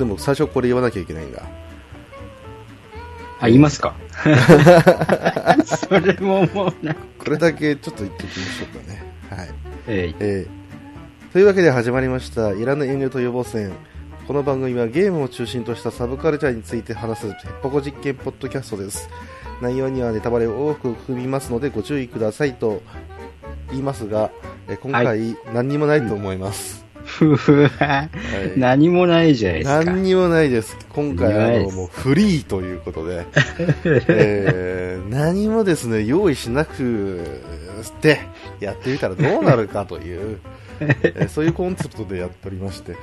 でも最初これ言わなきゃいけないんだ。あ、言いますか？それももうな。これだけちょっと言っておきましょうかね。はい。ええーというわけで始まりました、いらぬ遠慮と予防戦。この番組はゲームを中心としたサブカルチャーについて話すヘッポコ実験ポッドキャストです。内容にはネタバレを多く含みますのでご注意くださいと言いますが、えー今は回何にもないと思います。ふふははい何もないじゃないですか。何にもないです。今回あのもうフリーということで、えー何もですね用意しなくてやってみたらどうなるかという、えーそういうコンセプトでやっておりまして、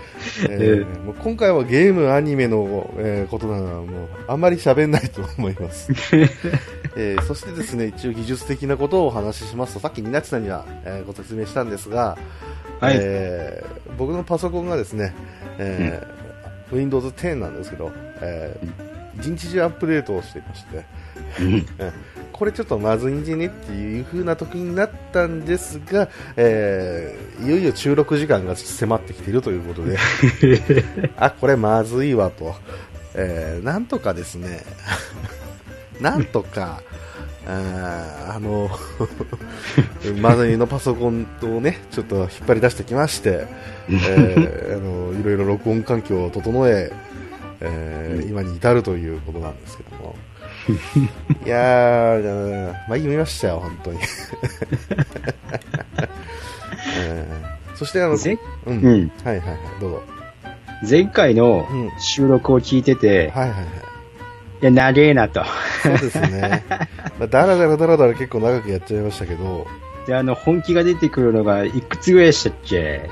えーもう今回はゲーム、アニメの、えーことなのはもうあんまり喋んないと思います。えーそしてですね一応技術的なことをお話ししますとさっきニナチさんには、えーご説明したんですが、はい。えー僕のパソコンがですね、えー Windows 10なんですけど、えー一日中アップデートをしていまして、うん。う んこれちょっとまずいんじゃねっていう風な時になったんですが、えーいよいよ収録時間が迫ってきているということで あこれまずいわと、えーなんとかですね なんとかあーあのまずいのパソコンをねちょっと引っ張り出してきまして、えー あのいろいろ録音環境を整ええー今に至るということなんですけども いやー、まあ、読みましたよ、本当に。えーそしてあの、ぜうん、うんはいはいはい、どうぞ。前回のうん収録を聞いてて、はいはいはい。いや、長えなと。そうですね。まあ、だらだらだらだら結構長くやっちゃいましたけど、で、あの、本気が出てくるのが、いくつぐらいでしたっけ？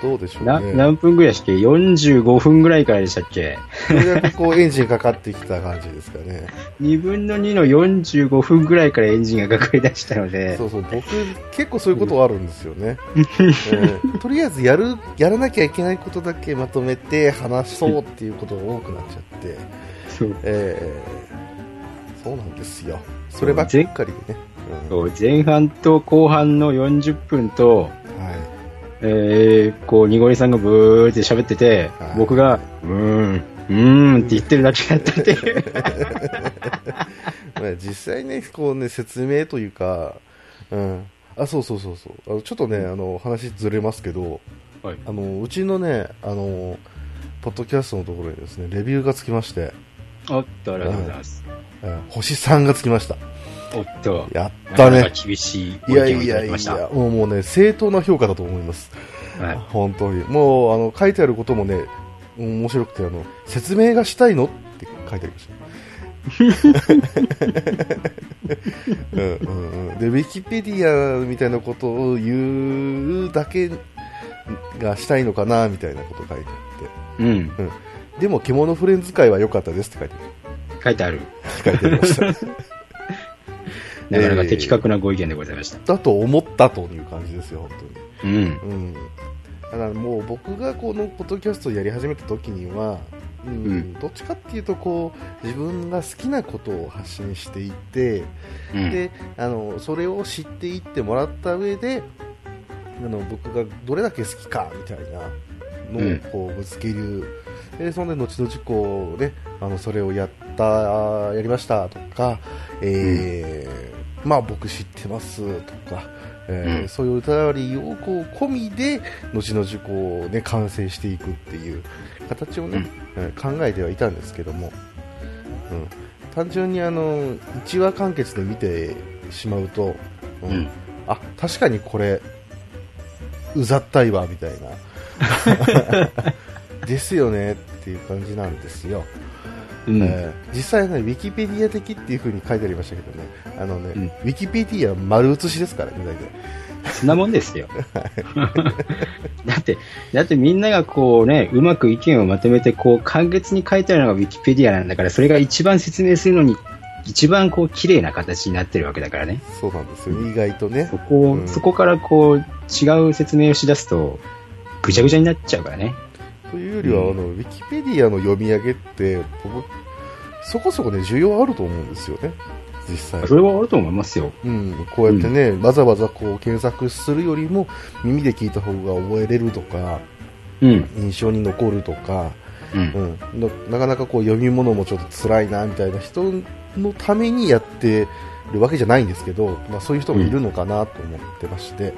どうでしょうな、ね。何分ぐらいでしたっけ ?45 分ぐらいからでしたっけ？それだけこうエンジンかかってきた感じですかね。?2 分の2の45分ぐらいからエンジンがかかり出したので、そうそう、僕、結構そういうことあるんですよね。え ーとりあえずやる、やらなきゃいけないことだけまとめて話そうっていうことが多くなっちゃって、そうえーそうなんですよ。そればっかりでね。うん前半と後半の40分と、はい。えー、こう、にごりさんがブーって喋っててはい、僕が、うーん、うーんって言ってるだけだったっていう。まあ実際ね、こうね、説明というか、うん。あ、そうそうそうそう。あのちょっとね、あの、話ずれますけど、はいあの、うちのね、あの、ポッドキャストのところにですね、レビューがつきまして、おっと、ありがとうございます。うん星3がつきました。おっと、やったね。厳しいごいやいやい。や、もうもうね、正当な評価だと思います。はい本当に。もう、あの、書いてあることもね、面白くて、あの、説明がしたいのって書いてありました。うんうんうん。で、ウィキペディアみたいなことを言うだけがしたいのかな、みたいなこと書いてあうん、って。でも、獣フレンズ会は良かったですって書いて書いてある。書いてありました。なかなか的確なご意見でございました。だと思ったという感じですよ、本当に。うん。うん、だからもう僕がこのポッドキャストをやり始めた時には、うんうんどっちかっていうとこう自分が好きなことを発信していて、うん。であのそれを知っていってもらった上であの僕がどれだけ好きかみたいなのをこうぶつける、でそんで後々こう、ね、あのそれをやったやりましたとか、えーまあ、僕知ってますとか、えーうん。そういう歌りをこう込みで後々こう、ね、完成していくっていう形を、ねえー考えてはいたんですけども、うん、単純にあの1話完結で見てしまうと、うん。うん。あ確かにこれうざったいわみたいな ですよねっていう感じなんですよ、うん。えー実際ねウィキペディア的っていう風に書いてありましたけどねあのね、うんウィキペディア丸写しですからね大体そんなもんですよ。だって、だってみんながこうね、うまく意見をまとめて、こう、簡潔に書いてあるのがウィキペディアなんだから、それが一番説明するのに、一番こう、綺麗な形になってるわけだからね。そうなんですよね意外とねそこを、うんそこからこう、違う説明をしだすと、ぐちゃぐちゃになっちゃうからね。というよりは、うん。あのウィキペディアの読み上げって僕そこそこね需要あると思うんですよね。実際。それはあると思いますよ。うん、こうやってね、わざわざこう検索するよりも耳で聞いた方が覚えれるとかうん。印象に残るとか、うん。うん、ななかなかこう読み物もちょっと辛いなみたいな人のためにやってるわけじゃないんですけど、まあ、そういう人もいるのかなと思ってまして、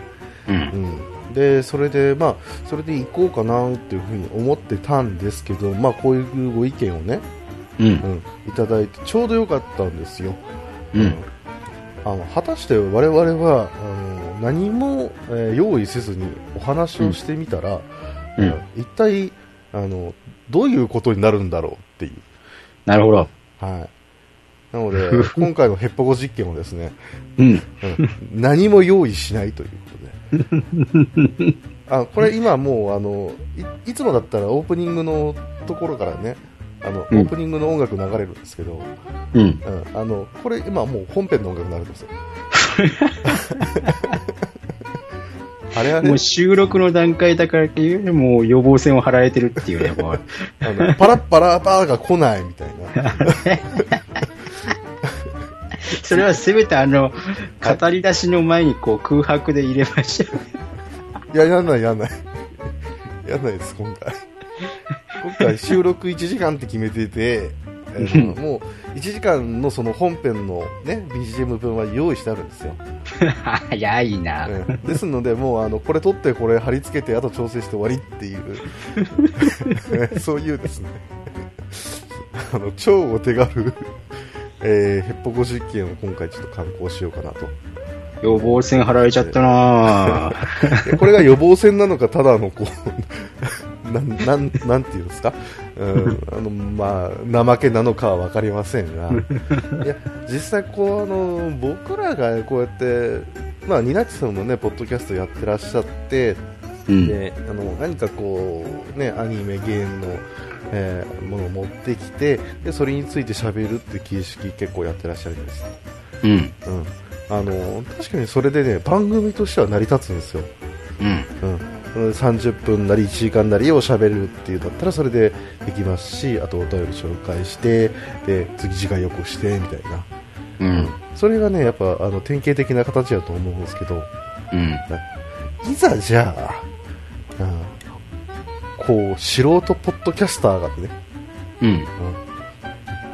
うん。うん、でそれで、まあ、それで行こうかなっていうふうに思ってたんですけど、まあ、こういうご意見をね、うん。うん、いただいてちょうどよかったんですよ。うん。あの果たして我々はあの何も、えー用意せずにお話をしてみたら、うん。うん。一体あのどういうことになるんだろうっていう、なるほど。はい、なので 今回のヘッポコ実験をですね、うん。うん。何も用意しないということであこれ今もうあのいいつもだったらオープニングのところからねあの、うんオープニングの音楽流れるんですけど、うん。うん、あのこれ今もう本編の音楽になるんですよ あれはねもう収録の段階だからっていうね、もう予防線を張られてるっていうね、もう。あのパラッパラパーが来ないみたいな それはせめてあの、語り出しの前にこう空白で入れましょう。いややんないやんない。やんない です今回。今回収録1時間って決めててあのもう1時間のその本編のね BGM 分は用意してあるんですよ。早いな。うんですので、もうあのこれ取って、これ貼り付けて、あと調整して終わりっていう、そういうですね、あの超お手軽、えー、ヘッポコ実験を今回ちょっと観光しようかなと。予防線張られちゃったなで これが予防線なのか、ただのこう、なん、なん、なんていうんですか、うん、あの、まあ、怠けなのかはわかりませんが、いや、実際こう、あの、僕らがこうやって、まあ、ニナッチさんもね、ポッドキャストやってらっしゃって、うん。であの何かこう、ね、アニメ、ゲームの、えーものを持ってきてでそれについて喋るって形式結構やってらっしゃるんです。よ、うん。うん、あの確かにそれでね番組としては成り立つんですよ、うん。うん、30分なり1時間なりを喋るっていうだったらそれでできますしあとお便り紹介してで次次回予告してみたいな。うん。それがねやっぱあの典型的な形だと思うんですけど。うん。いざじゃあ、うん、こう素人ポッドキャスターがねうん。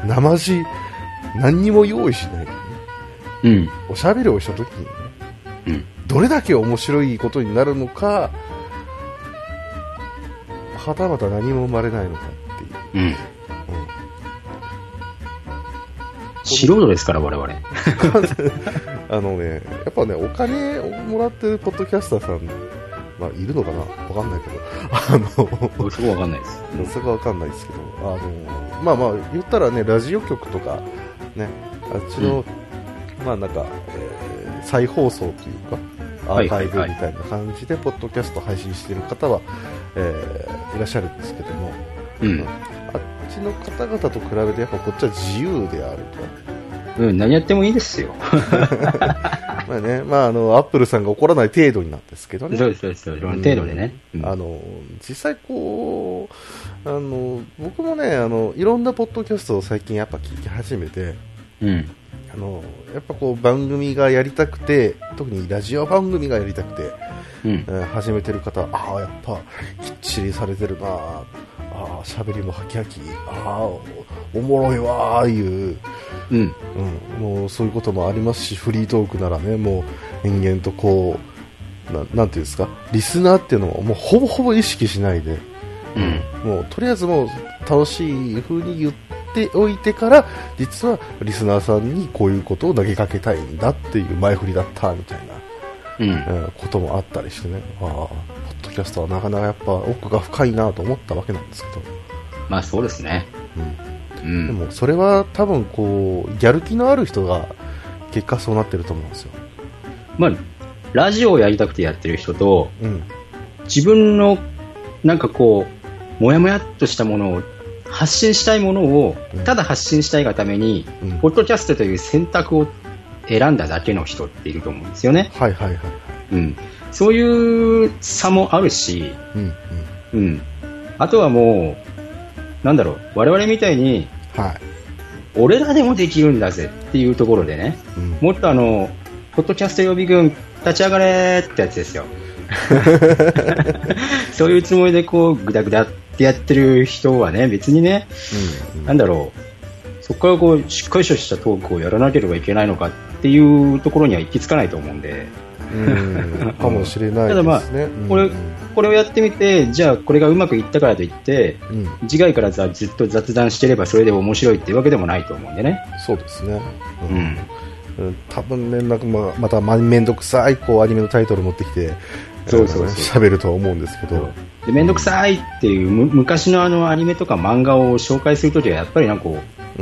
生地何にも用意しないでねうん。おしゃべりをした時にねうん。どれだけ面白いことになるのかはたまた何も生まれないのかっていう、うん。素人ですから、我々。あのねやっぱねお金をもらってるポッドキャスターさんまあ、いるのかな？わかんないけど、あの、僕そこわかんないです。そこはわかんないですけど、あの、まあまあ、言ったらね、ラジオ局とか、ね、あっちの、まあなんか、えー再放送というか、アはいーカイブみたいな感じで、ポッドキャスト配信している方は、えーいらっしゃるんですけども、うん。あっちの方々と比べて、やっぱこっちは自由であるうん、何やってもいいですよ。と。まあね、まああの、アップルさんが怒らない程度になんですけどね。そうです、そうです。程度でね。うんあの実際こうあの僕もねあのいろんなポッドキャストを最近やっぱ聞き始めてうん。あのやっぱこう番組がやりたくて特にラジオ番組がやりたくて、うんえ。ー始めてる方はああやっぱきっちりされてるなああ喋りもハキハキ。ああおおもろいわーいう、うん。うん、もうそういうこともありますしフリートークならねもう延々とこうななんていうんですか？リスナーっていうのをもうほぼほぼ意識しないで。うん。もうとりあえずもう楽しい風に言っておいてから実はリスナーさんにこういうことを投げかけたいんだっていう前振りだったみたいうん。な、うんこともあったりしてね。ああキャストはなかなかやっぱ奥が深いなと思ったわけなんですけど、まあそうですね。う、うんん。でもそれは多分こうやる気のある人が結果そうなってると思うんですよ、まあ、ラジオをやりたくてやってる人と、うん自分の、なんかこう、もやもやっとしたものを、発信したいものをうん、ただ発信したいがために、うんポッドキャストという選択を選んだだけの人っていると思うんですよね。はいはいはいうん。そういう差もあるし、うんうん。あとはもう、なんだろう、我々みたいに、うんはい、俺らでもできるんだぜっていうところでね、うん、もっとあの、ポッドキャスト予備軍立ち上がれってやつですよ。そういうつもりでこう、ぐだぐだってやってる人はね、別にね、うんなんだろう、そこからこう、しっかりとしたトークをやらなければいけないのかっていうところには行き着かないと思うんで、うんかもしれないただまあですね。うん。これこれをやってみて、じゃあこれがうまくいったからといって、うん、次回からざずっと雑談してればそれで面白いっていうわけでもないと思うんでね。そうですね。うん。うん。多分ね、なんかまあまたまめんどくさいこうアニメのタイトル持ってきて、そうそう喋るとは思うんですけど、で、めんどくさいっていう、む昔のあのアニメとか漫画を紹介するときはやっぱりなんか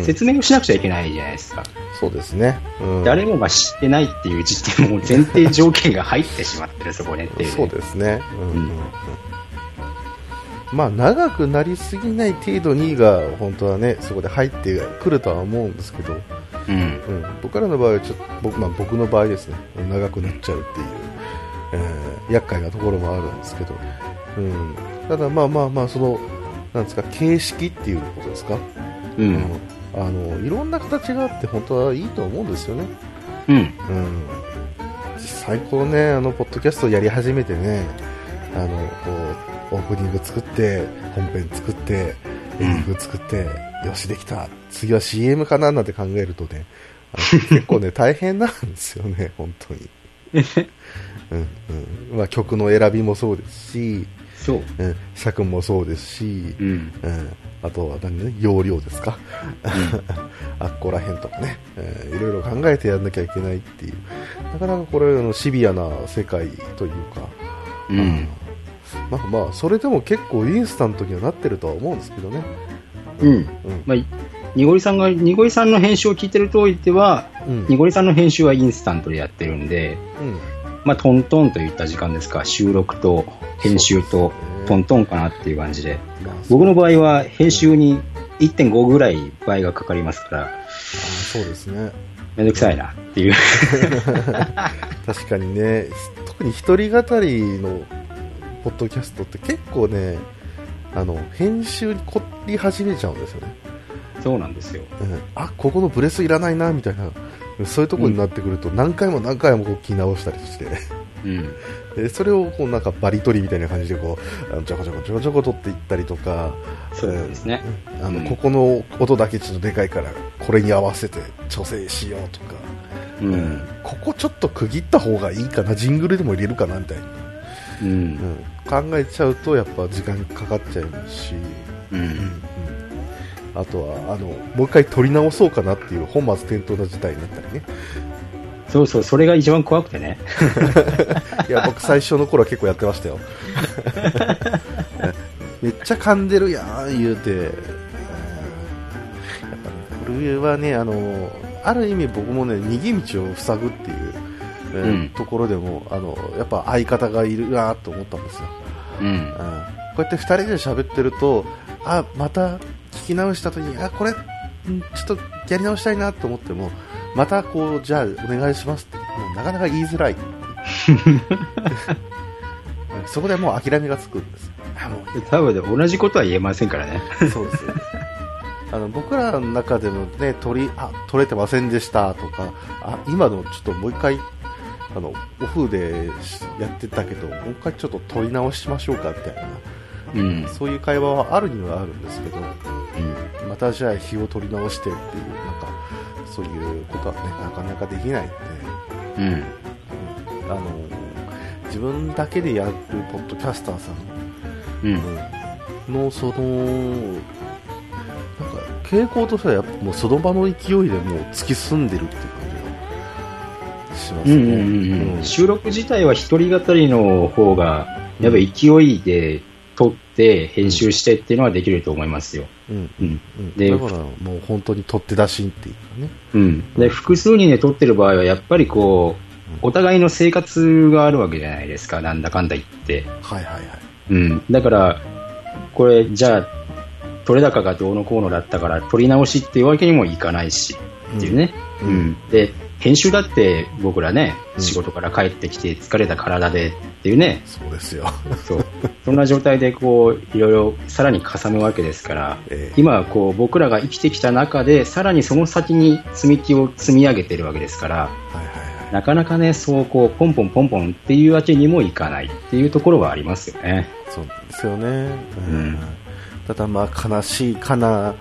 説明をしなくちゃいけないじゃないですか。そうですね。うん誰もが知ってないっていう時点も前提条件が入ってしまってる、そこねっていう、ね。そうですね。うんうんまあ長くなりすぎない程度にが本当はねそこで入ってくるとは思うんですけど、うん。うん、僕らの場合はちょっと僕,、まあ、僕の場合ですね長くなっちゃうっていう、えー厄介なところもあるんですけど、うん、ただまあまあまあそのなんですか形式っていうことですか、うん。うんあのいろんな形があって本当はいいと思うんですよね。うん。うん、実際こうねあのポッドキャストをやり始めてねあのこうオープニング作って本編作ってエンディング作って、よしできた。次は CM かななんて考えるとね結構ね 大変なんですよね本当に、うんうん。まあ、曲の選びもそうですし、そう。うん、尺もそうですし、うん。うん、あとは何、ね、容量ですか、あっこら辺とかね、えーいろいろ考えてやんなきゃいけないっていう、なかなかこれ、あのシビアな世界というか、うん。まあまあ、それでも結構インスタントにはなってるとは思うんですけどね。うん。うん。まあ、にごりさんが、にごりさんの編集を聞いてる通りでは、うん。にごりさんの編集はインスタントでやってるんで、うんまあ、トントンといった時間ですか、収録と編集とトントンかなっていう感じで、まあ僕の場合は編集に1.5ぐらい倍がかかりますから、あそうですね。めんどくさいなっていう。確かにね、特に一人語りのポッドキャストって結構ね、あの、編集に凝り始めちゃうんですよね。そうなんですよ。うんあここのブレスいらないなみたいなそういうところになってくると何回も何回もこう聞き直したりしてうん。でそれをこうなんかバリ取りみたいな感じでこうちょこちょこちょこちょこ取っていったりとかそうですね。あの、うんここの音だけちょっとでかいからこれに合わせて調整しようとか、うん。ここちょっと区切った方がいいかなジングルでも入れるかなみたいな、う。うんん、考えちゃうとやっぱ時間かかっちゃいますし、う。うんんあとはあのもう一回撮り直そうかなっていう本末転倒な事態になったりね。そうそう、それが一番怖くてね。いや僕最初の頃は結構やってましたよ。めっちゃ噛んでるやん言うて。うんやっぱねこれはねあのある意味僕もね逃げ道を塞ぐっていう、えーうん。ところでもあのやっぱ相方がいるなと思ったんですよ、うん。うん、こうやって2人で喋ってるとあまた聞き直した時にあこれんちょっとやり直したいなと思ってもまたこうじゃあお願いしますってもうなかなか言いづらい。そこでもう諦めがつくんです。あもう多分同じことは言えませんからね。そうですよ。あの僕らの中でもね取りあ取れてませんでしたとかあ今のちょっともう一回あのオフでやってたけどもう一回ちょっと取り直しましょうかみたいなうん。そういう会話はあるにはあるんですけど、うん。またじゃあ日を取り直してっていう、なんか、そういうことはね、なかなかできないんで、うん。うんあの、自分だけでやるポッドキャスターさん、うん。うんの、その、なんか、傾向としてはやっぱもうその場の勢いでもう突き進んでるっていう感じがしますね。うんうんうんうん収録自体は一人語りの方が、やっぱ勢いで撮って編集してっていうのはできると思いますよ。うんうん。うんでだからもう本当に取って出しっていうかね。うん。で、複数人で撮ってる場合は、やっぱりこう、お互いの生活があるわけじゃないですか、なんだかんだ言って。はいはいはい。うん。だから、これ、じゃあ、取れ高がどうのこうのだったから、撮り直しっていうわけにもいかないし、っていうね。ううんん。で、編集だって僕らね、うん仕事から帰ってきて疲れた体でっていうね、そうですよ。そう。そんな状態でこう、いろいろさらにかさむわけですから、ええ今はこう僕らが生きてきた中で、さらにその先に積み木を積み上げてるわけですから、はいはいはい。なかなかね、そうこう、ポンポンポンポンっていうわけにもいかないっていうところはありますよね。そうですよね。うん。ただまあ悲しいかな、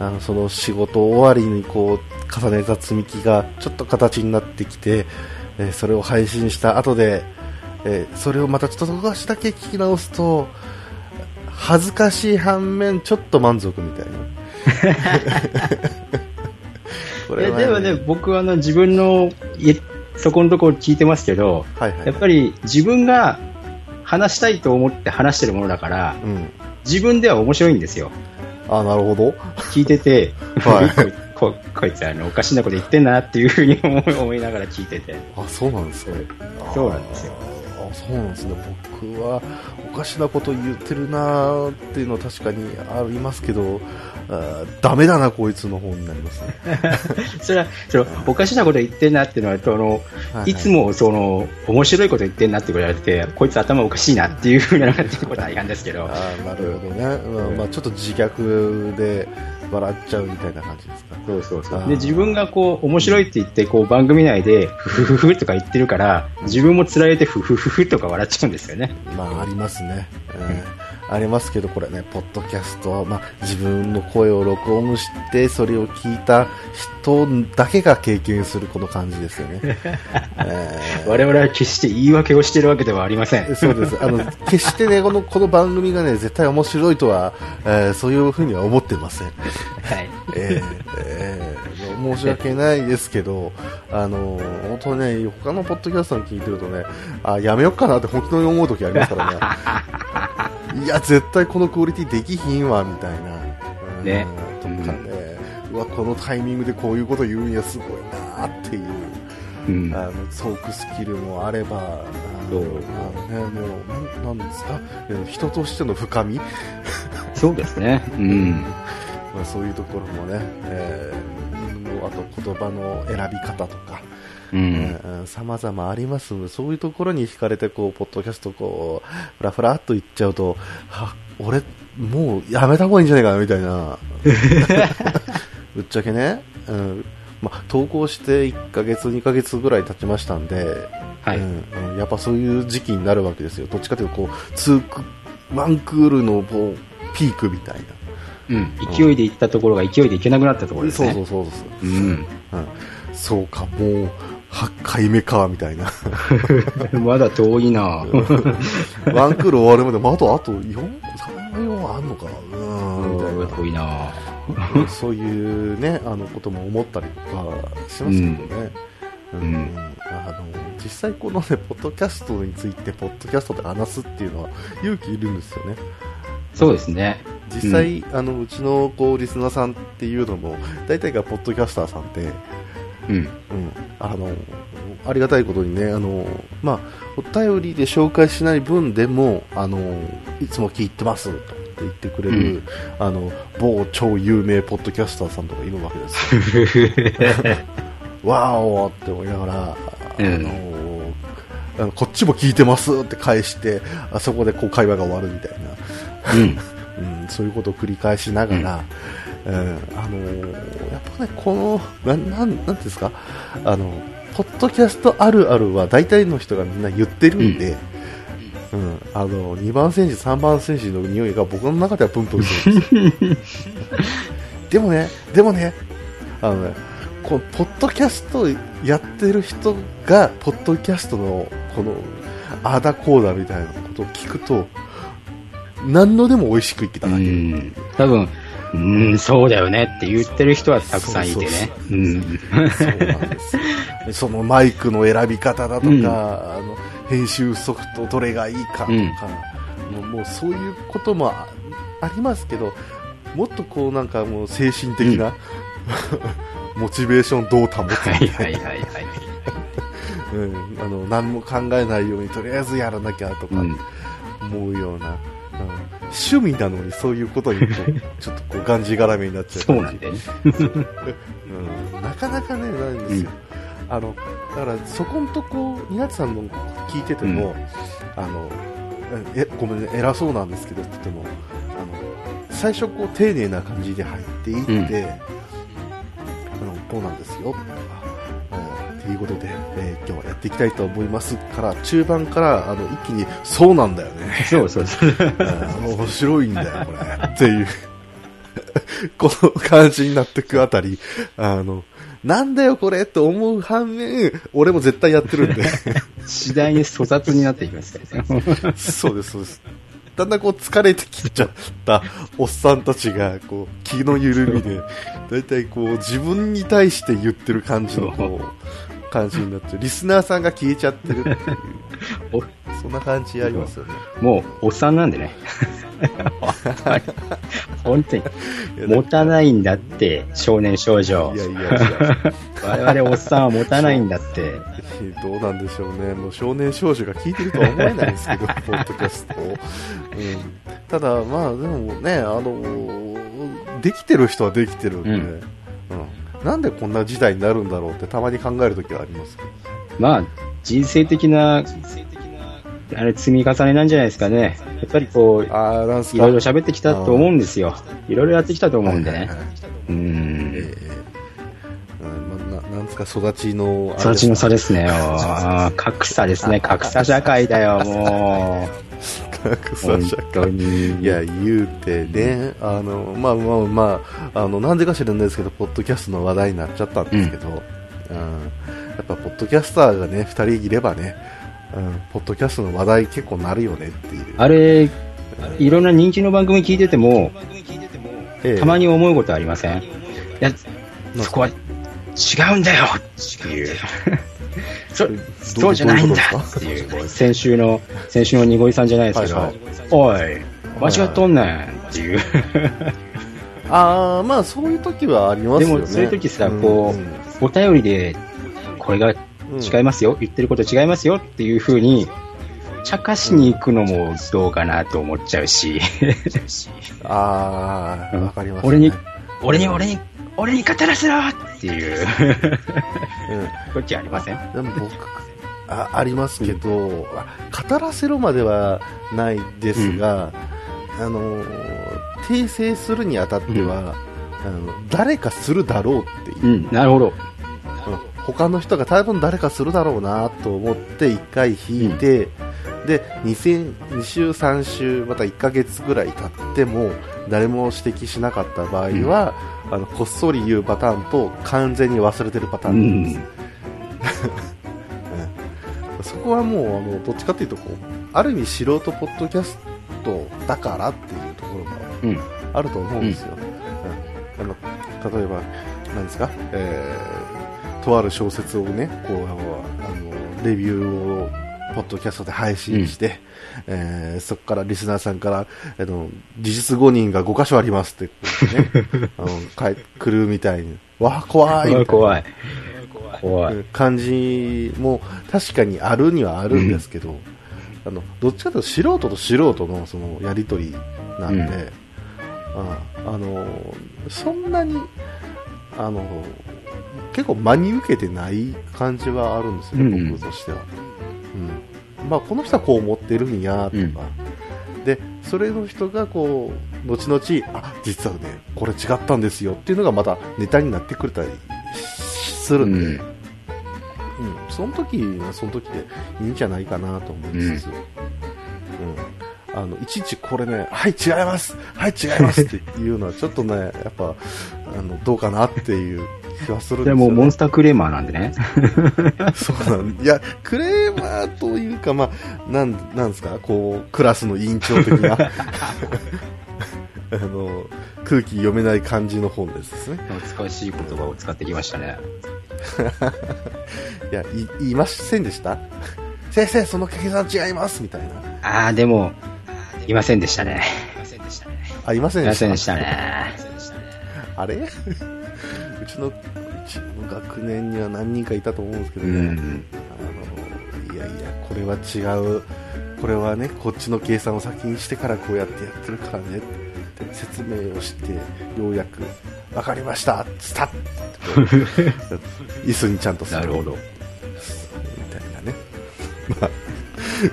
あの、その仕事終わりにこう、重ねた積み木がちょっと形になってきて、えーそれを配信した後で、えーそれをまたちょっと少しだけ聞き直すと、恥ずかしい反面、ちょっと満足みたいな。こえでもね、僕はあの自分のいそこのところ聞いてますけど、はいはい、やっぱり自分が話したいと思って話してるものだから、うん。自分では面白いんですよ。あ、なるほど。聞いてて、はい ここいつあのおかしなこと言ってんなっていうふうに思い 思いながら聞いてて。あ、そうなんですか。そうなんですよそうなんですね。僕はおかしなこと言ってるなーっていうのは確かにありますけど、あーダメだなこいつの方になりますね。それは、そのおかしなこと言ってんなっていうのは、その、はいはいいつもその、面白いこと言ってんなって言われて、こいつ頭おかしいなっていうふうなっていうことは大半ですけど、あーなるほどね。まあ、まあちょっと自虐で笑っちゃうみたいな感じですか？そうそうそうで自分がこう面白いって言ってこう番組内でフフフフとか言ってるから自分もつられてフフフフとか笑っちゃうんですよね。まあありますね、うんありますけどこれねポッドキャスト、まあ、自分の声を録音してそれを聞いた人だけが経験するこの感じですよね、えー。我々は決して言い訳をしてるわけではありません。そうです。あの決してねこのこの番組がね絶対面白いとは、えーそういうふうには思ってません、はい。えーえー申し訳ないですけど、あの本当ね、他のポッドキャストに聞いてるとね、あやめよっかなって本当に思う時ありますからね、いや、絶対このクオリティできひんわみたいな、うんねとかね、うわ、このタイミングでこういうこと言うんや、すごいなっていう。うんあのトークスキルもあれば、ね、もうなんなんですか、人としての深み、そうですね。うん。まあ、そういうところもね、えーあと言葉の選び方とか、うん。さまざまありますそういうところに惹かれて、こう、ポッドキャスト、こう、ふらふらっと言っちゃうと、は、俺、もうやめた方がいいんじゃないかな、みたいな。ぶっちゃけね、うん。まあ、投稿して1ヶ月、2ヶ月ぐらい経ちましたんで、はいうんうんやっぱそういう時期になるわけですよ。どっちかというと、こう、ツーク、ワンクールの、こう、ピークみたいな。うん。勢いで行ったところが勢いで行けなくなったところですね。そうそうそうそう。うん。うん、そうか、もう、8回目か、みたいな。まだ遠いなワンクール終わるまで、まあ、あと、あと4、3、4あんのかな、うん、みたいな。遠いなそういうね、あのことも思ったりとかしますけどね。うんうんあの実際このね、ポッドキャストについて、ポッドキャストで話すっていうのは勇気いるんですよね。そうですね。実際、あのうちのこうリスナーさんっていうのも大体がポッドキャスターさんで、うん。うん、あのありがたいことにねあの、まあ、お便りで紹介しない分でもあのいつも聞いてますと言ってくれる、うん。あの某超有名ポッドキャスターさんとかいるわけですよ。わーおーって思いながら、あうん。のあのこっちも聞いてますって返してあそこでこう会話が終わるみたいな。うん。うん、そういうことを繰り返しながら、うんあのーやっぱね、この、なん、なん、なんていうんですか、あの、ポッドキャストあるあるは大体の人がみんな言ってるんで、うん、あの、2番選手、3番選手の匂いが僕の中ではプンプンするんですよ。でもね、でもね、あのね、このポッドキャストやってる人が、ポッドキャストの、この、ああだこうだみたいなことを聞くと、何のでも美味しくいけたうだけ。ん。多分、うん、そうだよねって言ってる人はたくさんいてね。うん。そうなんですよ。そのマイクの選び方だとか、うんあの編集ソフトどれがいいかとか、うんもうもうそういうこともあありますけど、もっとこうなんかもう精神的な、モチベーションどう保つはいみたいな、はいはいはい。うん、あの何も考えないようにとりあえずやらなきゃとかうん。思うような、うん趣味なのにそういうことにこうちょっとこうがんじがらめになっちゃうそうなんだよね。うん、なかなかね、ないんですよ。あの、だから、そこんとこ、ニナツさんの聞いてても、あの、え、ごめんね、偉そうなんですけど、って言っても、あの、最初こう、丁寧な感じで入っていって、うん。あの、こうなんですよ、とか、いうことで、えー今日はやっていきたいと思いますから、中盤からあの一気に、そうなんだよね。そうそうそう。うん面白いんだよ、これ。っていう、この感じになってくあたり、あの、なんだよこれと思う反面、俺も絶対やってるんで。次第に粗雑になっていきますからね。そうです、そうです。だんだんこう疲れてきちゃったおっさんたちが、こう、気の緩みで、だいたいこう、自分に対して言ってる感じの、こう、感じになっちゃう。リスナーさんが消えちゃってるっていう、おそんな感じありますよね。もう、おっさんなんでね。本当に。持たないんだって、少年少女い。やいやいや。我々おっさんは持たないんだって。どうなんでしょうね、もう少年少女が聞いてるとは思えないですけど、ポッドキャストを。うん、ただ、まあ、でもね、あの、できてる人はできてるんで、ううんんなんでこんな時代になるんだろうってたまに考えるときはあります。まあ、人生的な、あれ、積み重ねなんじゃないですかね。やっぱりこう、いろいろ喋ってきたと思うんですよ。いろいろやってきたと思うんでねはいはいはい。うえん。えうんまななんですか、育ちの、育ちの差でですね。格差ですね。格差社会だよ、もう。本格差社当会。に。いや、言うてね、あの、まあまあまあ、あの、なんでか知らないですけど、ポッドキャストの話題になっちゃったんですけど、うん、やっぱ、ポッドキャスターがね、二人いればね、うん、ポッドキャストの話題結構なるよねっていう。あれ、いろんな人気の番組聞いてても、ええたまに思うことありません？いや、そこは違うんだよっていう。そそうじゃないんだっていう、先週の、先週のにごいさんじゃないですけど、はいおい、間違っとんねんっていう。ああ、まあそういう時はありますよね。でもそういう時さ、こんう、お便りで、これがうん違いますよ、言ってること違いますよっていう風に、茶化しに行くのもどうかなと思っちゃうし、ああ、わかります、ね。俺に、俺に、俺に、俺に語らせろっていう、うん。こっちありません？でも僕あありますけど、あ語らせるまではないですが、あの訂正するにあたっては、あの誰かするだろうっていう、うん、なるほど。うん他の人が多分誰かするだろうなと思って1回引いて、で 2, 2週、3週また1ヶ月ぐらい経っても誰も指摘しなかった場合は、あのこっそり言うパターンと完全に忘れてるパターうンです。ん。そこはもうあのどっちかというとこうある意味素人ポッドキャストだからっていうところがうん。あると思うんですよ、うんあの例えばなんですか、えーとある小説をねこうあのレビューをポッドキャストで配信して、えーそこからリスナーさんからあの事実誤認が5箇所ありますってね、あのかい来るみたいにわあ怖いみたいな怖い。怖い。感じも確かにあるにはあるんですけど、あのどっちかというと素人と素人のそのやり取りなんで、うんああのそんなにあの結構真に受けてない感じはあるんですよね、うん僕としては。うんまあ、この人はこう思ってるんやとか、うん。でそれの人がこう後々あ実はねこれ違ったんですよっていうのがまたネタになってくれたりするんん。うん、その時はその時でいいんじゃないかなと思いつつ、うん。あのいちいちこれね、はい、違います、はい、違いますっていうのは、ちょっとね、やっぱあのどうかなっていう気はするんですよ、ね。でも、モンスタークレーマーなんでね。そうなんいや、クレーマーというか、まあ、なん、なんですか、こう、クラスの委員長的な、あの、空気読めない感じの本ですね。懐かしい言葉を使ってきましたね。いや、い言いませんでした？先生、その計算違います？みたいな。ああ、でも、いませんでしたね。あ、いませんでしたいませんでしたね。あれ？うちの、うちの学年には何人かいたと思うんですけどうね。ん。あの、いやいや、これは違う。これはね、こっちの計算を先にしてからこうやってやってるからねって説明をして、ようやく、わかりましたスタッ椅子にちゃんと座なるほど。みたいなね。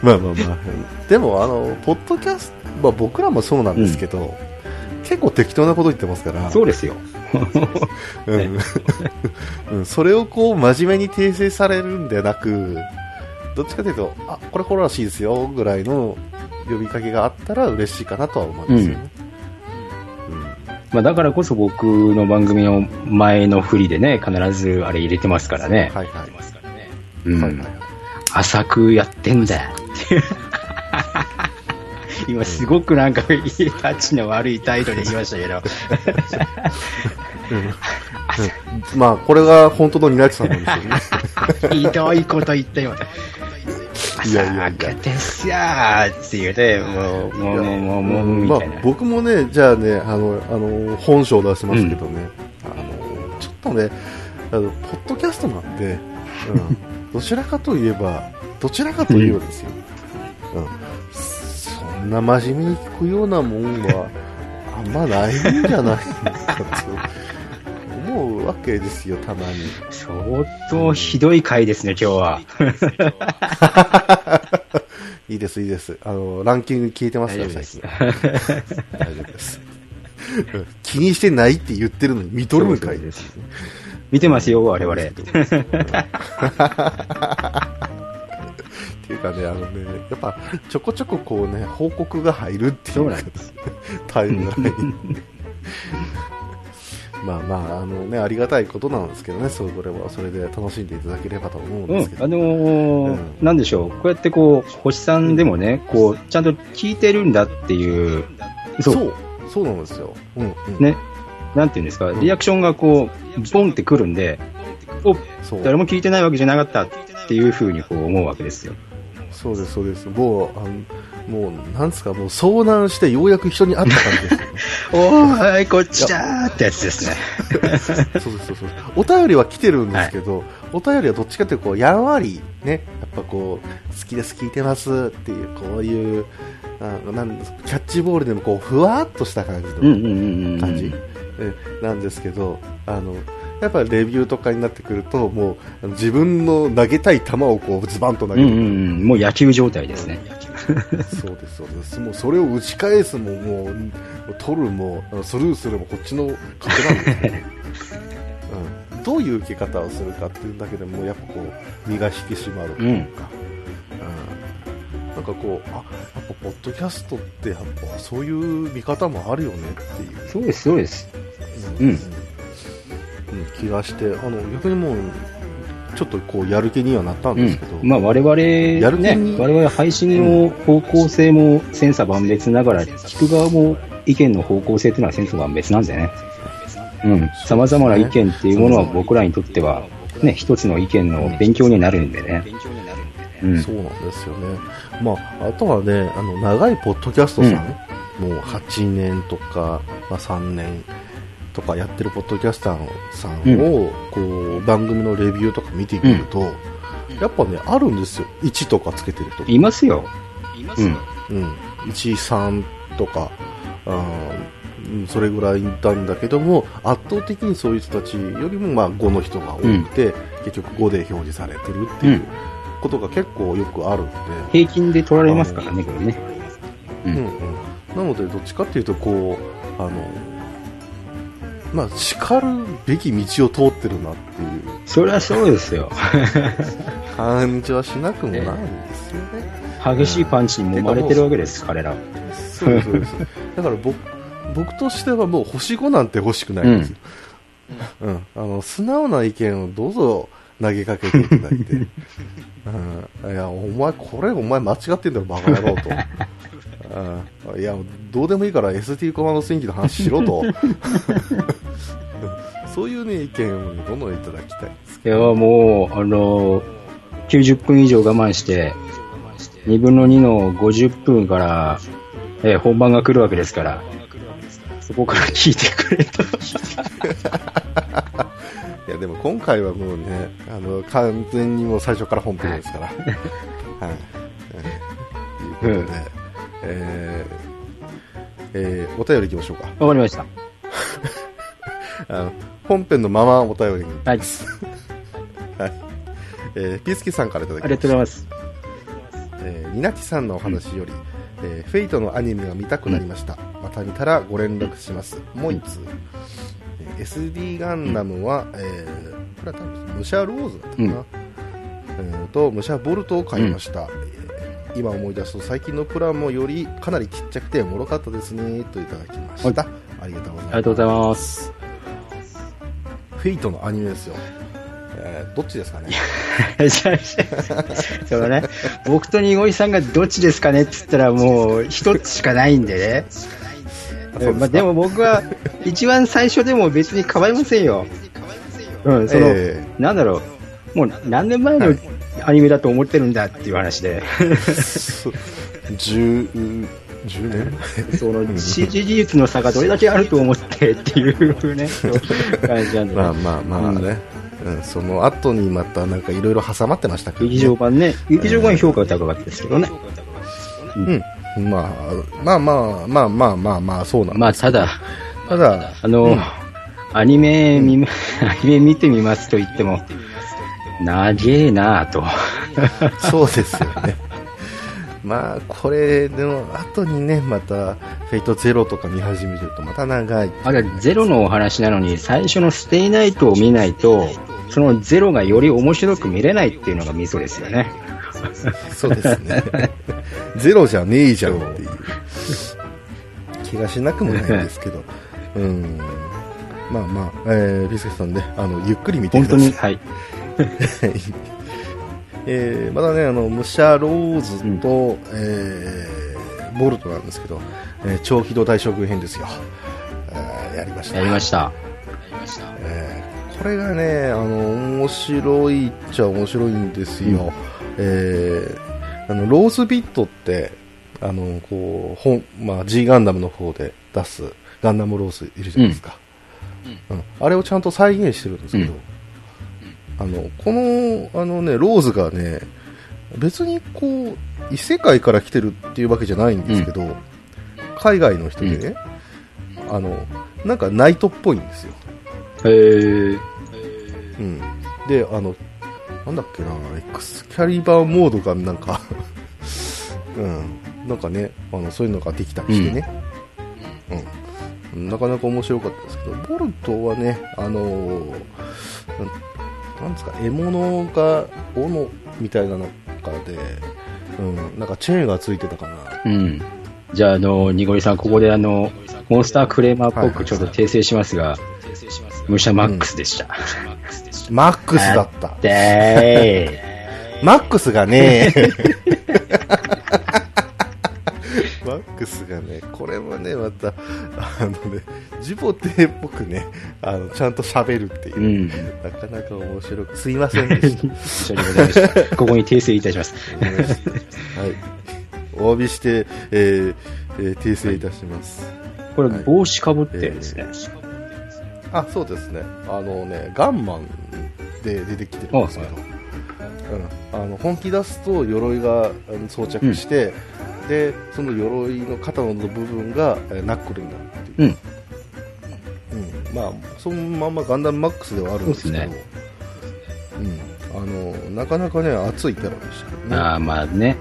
まあ、まあまあまあ。でも、あの、ポッドキャスト、まあ僕らもそうなんですけど、結構構適当なこと言ってますから。そうですよ。うん うん、それをこう真面目に訂正されるんではなく、どっちかというと、あ、これこれらしいですよ、ぐらいの呼びかけがあったら嬉しいかなとは思いますよね。まあ、だからこそ僕の番組の前の振りでね、必ずあれ入れてますからね。はいはい。浅くやってんだっていう今すごくなんか、タッチの悪い態度で言いましたけど。うんまあ、これが本当のニナキさんなんですよね。ひどいこと言ったよ。いやいやいやですよーっていうね、もう、もう、もう、もう、もう、みまあ僕もね、じゃあね、あの、あの、本性を出しますけどね、あの、ちょっとね、あの、ポッドキャストなんで、うん、どちらかといえば、どちらかといえばですよ、うん、そんな真面目に聞くようなもんは、あんまないんじゃないかと思うわけですよ、たまに。相当ひどい回ですね、今日は。いいです、いいです。あの、ランキング聞いてますよ、大丈夫です最近。大丈夫です。うん気にしてないって言ってるのに見とるんかいです。見てますよ、我々。っていうかね、あのね、やっぱちょこちょここうね、報告が入るっていそううなんです。タイムライン。まあまあ、あのね、ありがたいことなんですけどね、それはそれで楽しんでいただければと思うんうんですけ、ど。あのーうんなんでしょう、こうやってこう、星さんでもね、こう、ちゃんと聞いてるんだっていう、そう、そうなんですよ。うん、うん。ね、なんていうんですか、リアクションがこう、ボンってくるんで、お。誰も聞いてないわけじゃなかったっていうふうにこう思うわけですよ。そうです、そうです。もう、あのもう、なんですか、もう遭難してようやく人に会った感じですよね。おーい、こっちだーってやつですね。そうそうそうそう。お便りは来てるんですけど、お便りはどっちかというと、こう、やんわり、ね、やっぱこう、好きです、聞いてますっていう、こういう、あなんキャッチボールでもこう、ふわっとした感じの。感じ、えなんですけど、あの、やっぱレビューとかになってくると、もう、自分の投げたい球をこう、ズバンと投げる。うんうんうん。もう野球状態ですね。そうです、そうです。もうそれを打ち返すも、もう、取るも、スルーするも、こっちの勝手なんですけど、うん、どういう受け方をするかっていうだけでも、やっぱこう、身が引き締まるというか、うんなんかこう、あ、やっぱポッドキャストって、やっぱそういう見方もあるよねっていう、そうです、そうです。うんうん気がして、あの、逆にもう、ちょっとこう、やる気にはなったんうんですけど、。まあ我々、やる気ねに、我々配信の方向性も千差万別ながら、聞く側も意見の方向性というのは千差万別なんでね。うん。様々な意見っていうものは僕らにとっては、ね、一つの意見の勉強になるんでね。うん。そうなんですよね。まあ、あとはね、あの、長いポッドキャストさん、もう8年とか、まあ、3年とかやってるポッドキャスターさんを、こう、番組のレビューとか見てみると、やっぱね、あるんですよ。1とかつけてる人。いますよ。うん。うん。1、3とか、うんそれぐらいいたんだけども、圧倒的にそういう人たちよりも、まあ、5の人が多くて、結局5で表示されてるっていうことが結構よくあるんで、平均で取られますからね、これね。ううんうん、なので、どっちかっていうと、こう、あの、まあ、叱るべき道を通ってるなっていうそりゃそうですよ。感じはしなくもないんですよね。激しいパンチに揉まれてるわけです、彼ら。そうです、そうです。だから僕、僕としてはもう星5なんて欲しくないんですよ。うん。あの、素直な意見をどうぞ投げかけていただいて。うん。いや、お前、これお前間違ってんだろ、バカ野郎と。うん。いや、どうでもいいから ST コマンドスインキの話しろと。そういうね、意見をねどんどんいただきたいですいや、もう、あの、90分以上我慢して、2分の2の50分から、えー本番が来るわけですから、そこから聞いてくれと。いや、でも今回はもうね、あの、完全にもう最初から本編ですから。はい。うんということで、えー、えー、お便り行きましょうか。わかりました。あの、本編のままお便りに。はい。はい。えー、ピースケさんからいただきありがとうございます。えー、ニナキさんのお話より、えーフェイトのアニメが見たくなりました。また見たらご連絡します。もう一通。えー SD ガンダムは、えーこれは多分、武者ローズだったかな。うんえーと、武者ボルトを買いました。えー今思い出すと最近のプラモよりかなりちっちゃくておもろかったですねといただきました、ありがとうございますありがとうございます。フェイトのアニメですよ、えーどっちですかね？そうだね。僕とニゴイさんがどっちですかねって言ったらもう一つしかないんでね。そうまあ、でも僕は一番最初でも別に構いませんよ。うん、その、えなんだろう。もう何年前のアニメだと思ってるんだっていう話で、そう10 10年前。その CG 技術の差がどれだけあると思ってっていうね、感じなんで、まあまあまあね、うん。その後にまたなんかいろいろ挟まってましたけど、ね、劇場版ね、劇場版評価が高かったですけどね。うん、まあ、まあまあまあまあまあまあそうなんまあただ、ただ、あの、うん。アニメ見ま、アニメ見てみますと言っても、長えなぁと。そうですよね。まあ、これの後にね、また、フェイトゼロとか見始めるとまた長い。あれ、ゼロのお話なのに、最初のステイナイトを見ないと、そのゼロがより面白く見れないっていうのがミソですよね。そうですね。ゼロじゃねえじゃんっていう気がしなくもないんですけど。うん。まあまあ、えー、ビスケさんね、あの、ゆっくり見てください。本当に、はい。えー、まだね、あの、武者ローズと、えー、ボルトなんですけど、えー、超機動大将軍編ですよ。えーやりました。やりました。えーこれがね、あの、面白いっちゃ面白いんですよ。えーあの、ローズビットって、あの、こう、本、まあ、G ガンダムの方で出すガンダムローズいるじゃないですか。うんあれをちゃんと再現してるんですけど、うんあの、この、あのね、ローズがね、別にこう、異世界から来てるっていうわけじゃないんですけど、海外の人でね、あの、なんかナイトっぽいんですよ。へー。うん。で、あの、なんだっけな、エクスキャリバーモードがなんか、うん、なんかね、あの、そういうのができたりしてね、うん。なかなか面白かったですけど、ボルトはね、あのーなんですか、獲物が斧みたいなのかで、うん、なんかチェーンがついてたかな。うん。じゃあ、あの、ニゴリさん、ここであの、モンスタークレーマーっぽくちょっと訂正しますが、武者マックスでした。マックスだった。で マックスがね、マックスがね、これもね、また、あのね、ジボテっぽくね、あの、ちゃんと喋るっていうー。う、ん。なかなか面白く、すいませんでした。一緒にございました。ここに訂正いたします。はい。お詫びして、えーえー訂正いたします。これ、帽子かぶってるんですね。あ、そうですね。あのね、ガンマンで出てきてるんですけど、うん、あの本気出すと鎧が装着して、でその鎧の肩の部分がえーナックルになるっていう、うん。うん。まあ、そのまんまガンダムマックスではあるんですけど。そうん、あのなかなかね熱いキャラでしたけどね。ああ、まあね。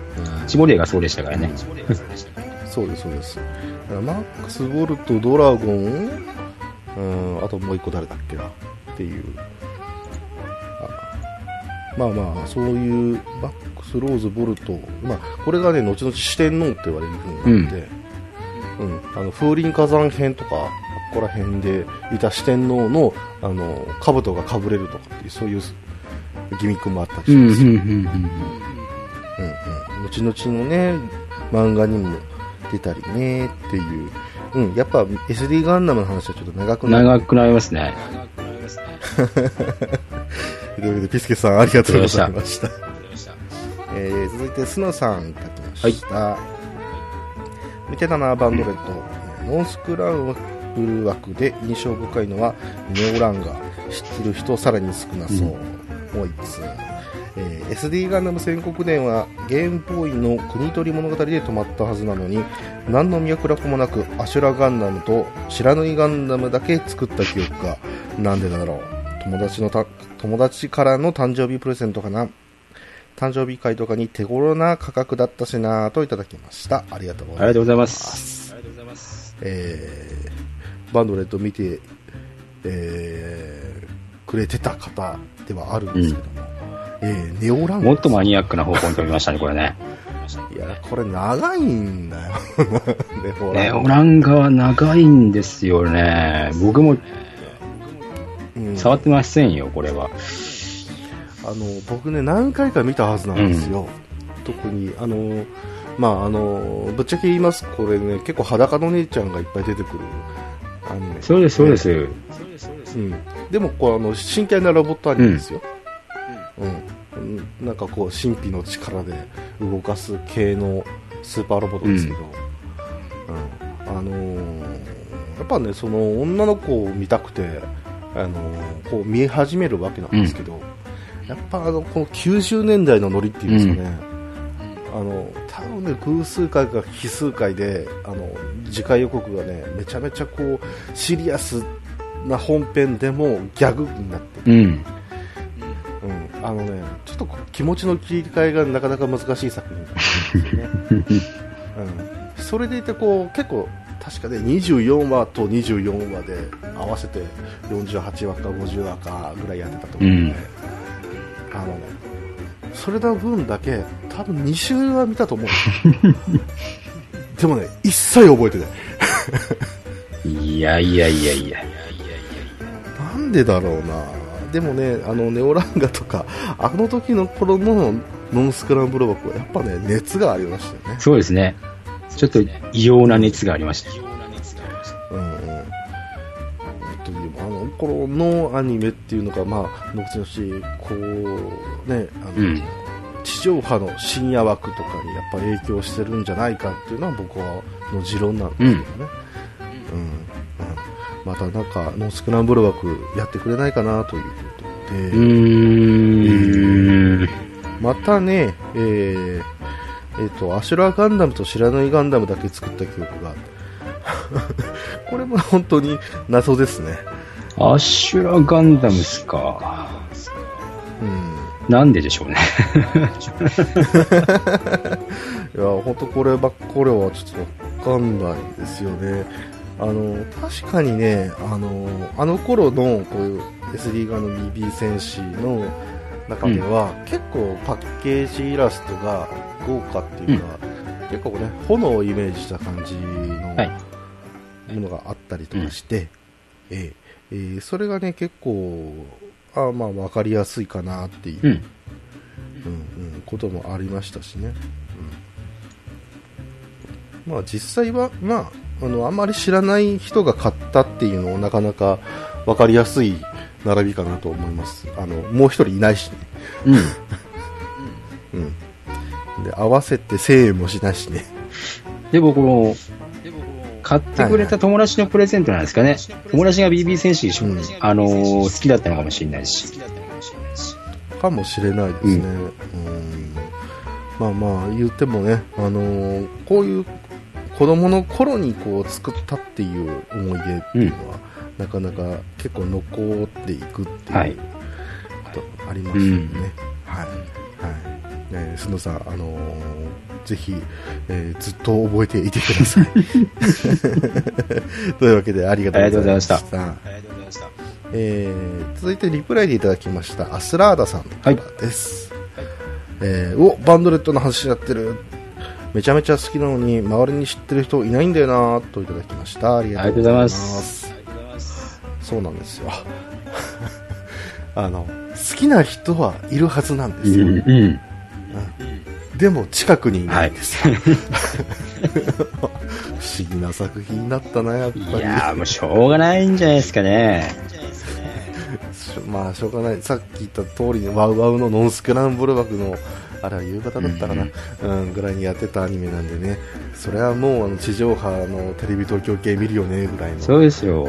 チボレーがそうでしたからね。そうですそうです。マックスボルトドラゴン、うん、あともう一個誰だっけなっていう。あまあまあそういうマックスローズボルトまあこれがね後々四天王って言われる風になって、うん。あの風林火山編とかここら辺でいた四天王のあの兜がかぶれるとかっていうそういうギミックもあったりしうん、うん、ます、うん、うん。うんうん、後々のね漫画にも出たりねっていう、うん、やっぱ SD ガンダムの話はちょっと長くなる長くなりますね。というわけでピスケさんありがとうございましたえー続いてスノさんいただきました、見てたなバンドレッドノースクランブル枠で印象深いのはネオランガ知ってる人さらに少なそう、もう一つ、えー SD ガンダム戦国伝はゲームボーイの国取り物語で止まったはずなのに何の脈絡もなくアシュラガンダムと白縫いガンダムだけ作った記憶がなんでだろう。友達のた友達からの誕生日プレゼントかな誕生日会とかに手頃な価格だったしなといただきました。ありがとうございます。ありがとうございます。えーバンドレット見て、えーくれてた方ではあるんですけども、えーネオランガもっとマニアックな方向に飛びましたね、これね。いや、これ長いんだよ。ネオね、ランオランガは長いんですよね。僕もうん触ってませんよ、これは。あの僕ね何回か見たはずなんですよ、特にあのまああのぶっちゃけ言います。これね結構裸の姉ちゃんがいっぱい出てくる。アニメそうです、そうです。うん、でもこうあの真剣なロボットアニメですよ、うん。うん。なんかこう神秘の力で動かす系のスーパーロボットですけど、うん。あのーやっぱねその女の子を見たくて、あのーこう見え始めるわけなんですけど、やっぱあのこの90年代のノリっていうんですかね、あの多分ね偶数回か奇数回であの次回予告がねめちゃめちゃこうシリアスな本編でもギャグになってる、うん。うん、あのねちょっと気持ちの切り替えがなかなか難しい作品なんですよね、うん、それでいてこう結構確かね24話と24話で合わせて48話か50話かぐらいやってたと思うんで、あのねそれの分だけ多分2週は見たと思うん でもね一切覚えてないいやいやいやいや。なんでだろうなでもねあのネオランガとかあの時の頃のノンスクランブル枠はやっぱね熱がありましたよねそうですね。ちょっと異様な熱がありました。う頃のアニメっていうのがまあ後々こうねあの、うん。地上波の深夜枠とかにやっぱ影響してるんじゃないかっていうのは僕はの持論なんですけどね、うん。うん。またなんかノンスクランブル枠やってくれないかなということで。またね、えーえーと、アシュラーガンダムと知らないガンダムだけ作った記憶が。これも本当に謎ですね。アシュラガンダムっすか。うん。なんででしょうね。いや、本当こればっこれはちょっとわかんないですよね。あの、確かにね、あの、あの頃のこういう SD 側の BB 戦士の中では、結構パッケージイラストが豪華っていうか、結構ね、炎をイメージした感じのはいものがあったりとかして、えええーそれがね、結構、あまあ、わかりやすいかなっていう、うん。うんうん、こともありましたしね。うん、まあ実際は、まあ、あの、あんまり知らない人が買ったっていうのをなかなか分かりやすい並びかなと思います。あの、もう一人いないしね。うん。うん。で、合わせて1000円もしないしね。で、僕も、買ってくれた友達のプレゼントなんですかね。友達が BB 戦士、うんあのー好きだったのかもしれないし。かもしれないですね。うん。まあまあ、言ってもね、あのーこういう子供の頃にこう作ったっていう思い出っていうのは、なかなか結構残っていくってはいいうことありますよね。はい。はい。ね、須野さん、あのーぜひ、えーずっと覚えていてください。というわけで、ありがとうございました。ありがとうございました。えー続いてリプライでいただきましたアスラーダさんからです、えーおバンドレットの話やってるめちゃめちゃ好きなのに周りに知ってる人いないんだよなといただきましたありがとうございますそうなんですよ あの好きな人はいるはずなんですよ、うん。うん。でも近くにいないんです。よ、不思議な作品だったなやっぱり。いやーもうしょうがないんじゃないですかね。まあしょうがない。さっき言った通りにワウワウのノンスクランブル枠のあれは夕方だったかな、うん。ぐらいにやってたアニメなんでね。それはもうあの地上波のテレビ東京系見るよねぐらいの。そうですよ。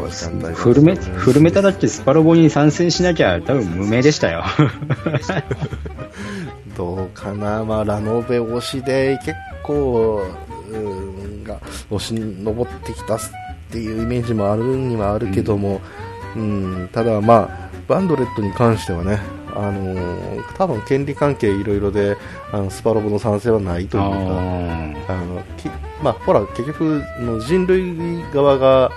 フルメ、フルメタだってスパロボに参戦しなきゃ多分無名でしたよ。どうかな、まあ、ラノベ推しで結構、うん、が押し登ってきたっていうイメージもあるにはあるけども、うん。ただ、まあ、バンドレットに関してはね、ああのー多分権利関係いろいろであのスパロボの賛成はないというかああのきまあ、ほら結局の人類側が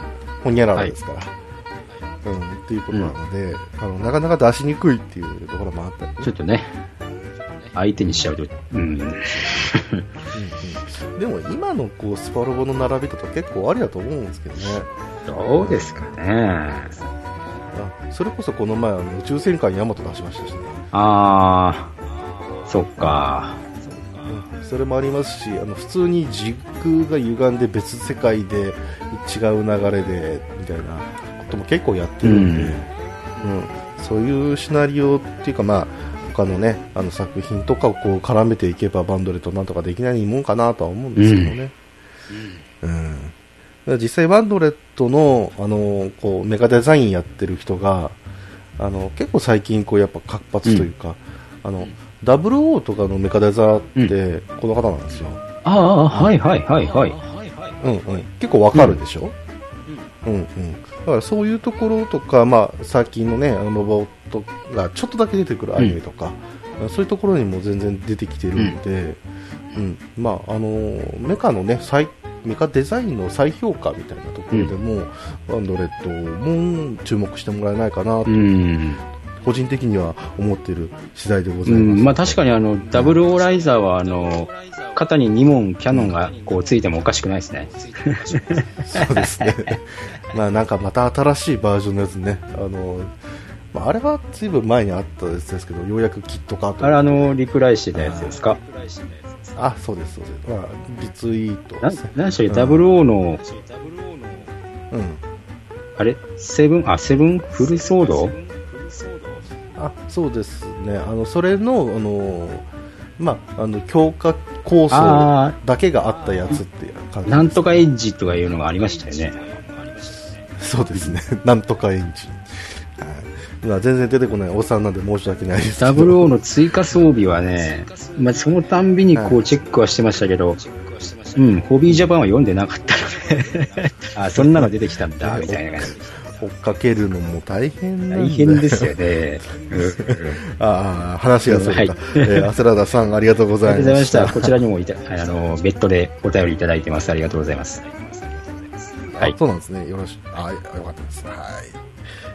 ホニャララですから、うん、っていうことなので、あのなかなか出しにくいっていうところもあったりね。ーちょっとね、相手にしちゃうと、うん。でも今のこうスパロボの並びだと結構ありだと思うんですけどね。どうですかね。あそれこそこの前あの宇宙戦艦ヤマト出しましたしね、あー、そっか。うん、それもありますしあの普通に時空が歪んで別世界で違う流れでみたいなことも結構やってるんで、うん。うん。そういうシナリオっていうかまあ他のねあの作品とかをこう絡めていけばバンドレットなんとかできないもんかなとは思うんですけどね、うん。だから実際バンドレットのあのこうメガデザインやってる人があの結構最近こうやっぱ活発というか、あの WO とかのメカデザってこの方なんですよ、ああ、はいはいはいはい。うんうん、結構わかるでしょ、うん。うん、だからそういうところとか、まあ、最近のねあのロボットがちょっとだけ出てくるアニメとか、そういうところにも全然出てきてるので、うん。まああのメカのね再メカデザインの再評価みたいなところでも、バンドレットも注目してもらえないかなと、うん。個人的には思っている次第でござういます。ん、まあ確かにあの、ダブルオーライザーはあの、肩に2問キャノンがこうついてもおかしくないですね。そうですね。まあなんかまた新しいバージョンのやつね。あの、まあ、あれはずいぶん前にあったやつですけど、ようやくキット化と。あれあの、リプライしてたやつですか？あ、そうです、そうです。まあ、リツイート。何でしたっけ、ダブルオーの、うん。あれ？セブン、あ、セブンフルソード？あ、そうですね。あの、それの、あの、まあ、あの、強化構想あだけがあったやつっていう感じ。なんとかエッジとかいうのがありましたよね。そうですね。なんとかエンジン。はいまあ全然出てこないおっさんなんで申し訳ないですけど。ダブルオーの追加装備はね、まあ、そのたんびにこうチェックはしてましたけど、うん、ホビージャパンは読んでなかったので、あ、そんなの出てきたんだ、みたいな感じ。追っかけるのも大変なんだ大変ですよね。ああ、話がそれた。はいえー、アセラダさん、ありがとうございまし。ざいましたた。こちらにもいた、あの、別途でお便りいただいてます。ありがとうございます。はいあそうなんですね。よろしく。あ、よかったです。はい。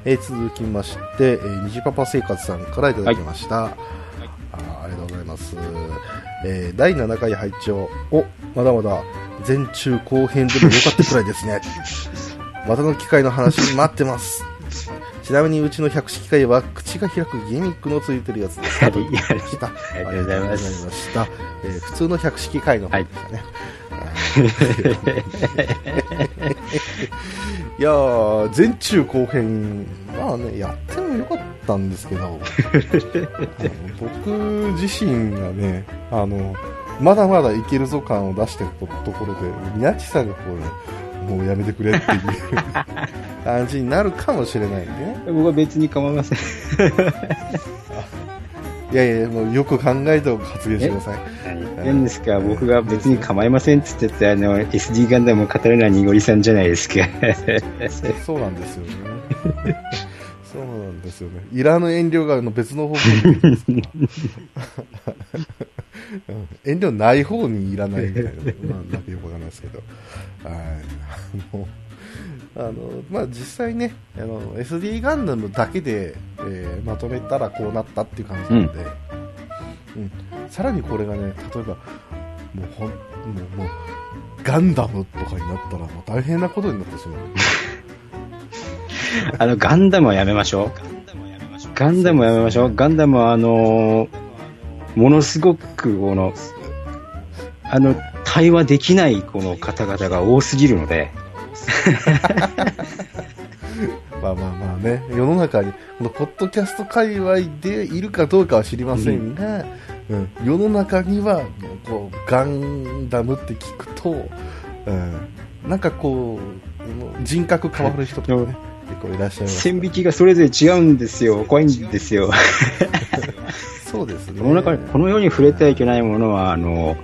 えー続きまして、えー、虹パパ生活さんからいただきました。あーありがとうございます。えー第7回拝聴お、まだまだ前中後編でもよかったくらいですね。またの機会の話待ってます。ちなみにうちの百式会は口が開くギミックのついてるやつで した。ありがとうございました。えー普通の百式会の方でしたね。いやー、前中後編、まあね、やってもよかったんですけど、僕自身がね、あの、まだまだいけるぞ感を出してるところで、宮地さんがこう、もうやめてくれっていう 感じになるかもしれないんでね。僕は別に構いません。いやいや、もうよく考えて発言してください。何ですか？僕が別に構いませんって言ってて、あの、SD ガンダムを語るのはにごりさんじゃないですか。そうなんですよね。んですよね。いらぬ遠慮があの別の方向に出てますからうん遠慮ない方にいらないみたいな、まあ、なんかよくわかんないですけど。はい。あの、まあ、実際ね、あの、SD ガンダムだけで、えーまとめたらこうなったっていう感じなんで、うん。さらにこれがね、例えば、もうほん、もう、もう、ガンダムとかになったらもう大変なことになってしまう。あの、ガンダムはやめましょう。ガンダムはやめましょう。ガンダムはあのーものすごく、この、あの、対話できないこの方々が多すぎるので、まあまあまあね、世の中に、このポッドキャスト界隈でいるかどうかは知りませんが、うん。世の中には、こう、ガンダムって聞くと、うん、なんかこう、人格変わる人とかね、結構いらっしゃいます。線引きがそれぞれ違うんですよ。怖いんですよ。そうですね。この中に、この世に触れてはいけないものは、あの、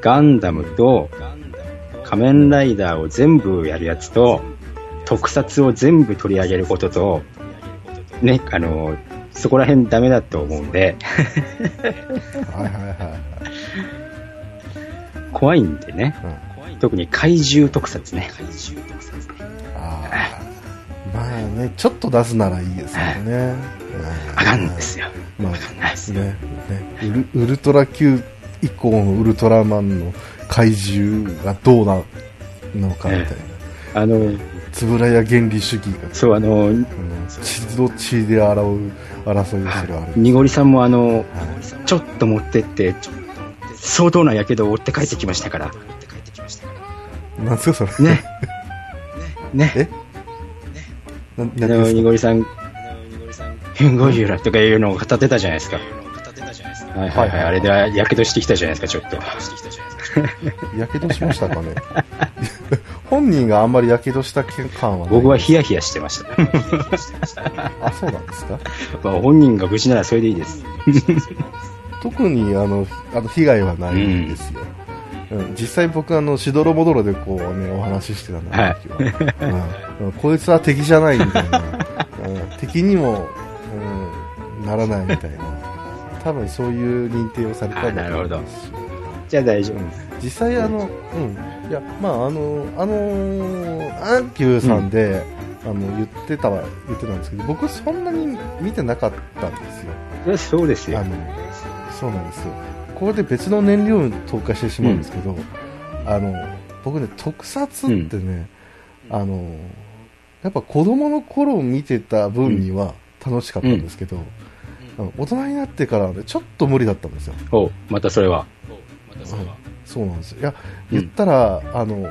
ガンダムと、仮面ライダーを全部やるやつと、特撮を全部取り上げることと、ね、あの、そこら辺ダメだと思うんで、はいはいはいはい。怖いんでね。うん、特に怪獣特撮ね。ああ。まあね、ちょっと出すならいいですけどね。あかんですよ。うん。まあ、ね、ねウル、ウルトラ Q 以降のウルトラマンの怪獣がどうなのかみたいな。あの、つぶらや原理主義が、そう、あの、うん、血と血で洗う争いをするあれ。にごりさんもあの、ちょっと持ってって、相当な火傷を負って帰ってきましたから。なんですかそれ。ね。ね。え？な、あなにごりさん、ヘンゴジュラとかいうのを語ってたじゃないですか。はいはいはい。あれで火傷してきたじゃないですか、ちょっと。やけどしましたかね？本人があんまりやけどした感は僕はヒヤヒヤしてました。あ、そうなんですか？まあ本人が無事ならそれでいいです。特にあの、あの被害はないんですよ。うん、実際僕あの、しどろもどろでこうね、お話ししてたんだ時は、うんうん。こいつは敵じゃないみたいな、うん、敵にも、うん、ならないみたいな、多分そういう認定をされたんだと思いますし。じゃあ大丈夫。実際あの、うん、いや、まああの、あのーアンキューさんで、あの、言ってたは、言ってたんですけど、僕そんなに見てなかったんですよ。そうですよ。あ。の、そうなんですよ。ここで別の燃料に投下してしまうんですけど、あの、僕ね、特撮ってね、あの、やっぱ子供の頃見てた分には楽しかったんですけど、あの大人になってからはね、ちょっと無理だったんですよ。おうまたそれは。そうなんですよ。いや、言ったら、あの、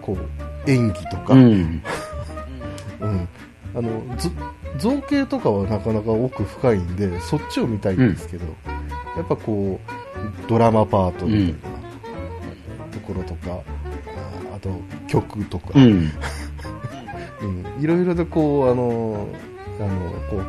こう、演技とか、うん。うんあのず造形とかはなかなか奥深いんでそっちを見たいんですけど、やっぱこうドラマパートみたいなところとか、ああと曲とか、うん。うん。いろいろとこうあのあのこう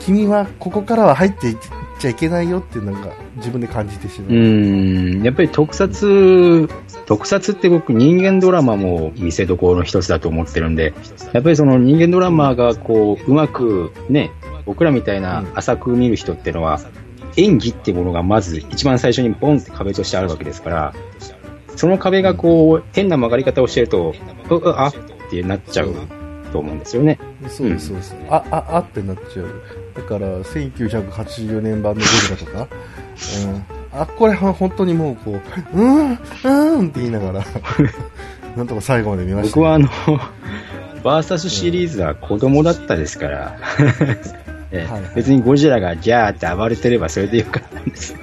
君はここからは入っていっちゃいけないよってなんか自分で感じてしまう、うん。やっぱり特撮、特撮って僕人間ドラマも見せどころの一つだと思ってるんで、やっぱりその人間ドラマがこう、うまくね、僕らみたいな浅く見る人ってのは、演技ってものがまず一番最初にボンって壁としてあるわけですから、その壁がこう、変な曲がり方をしてると、う、う、あってなっちゃうと思うんですよね。そうです、そうです。あ、あ、あってなっちゃう。だから、1980年版のゴリラとか、うん、あ、これは本当にもうこう、うん、うんって言いながら、なんとか最後まで見ました。僕はあの、バーサスシリーズは子供だったですから、ええ。はいはい。別にゴジラがギャーって暴れてればそれでよかったんです。よ。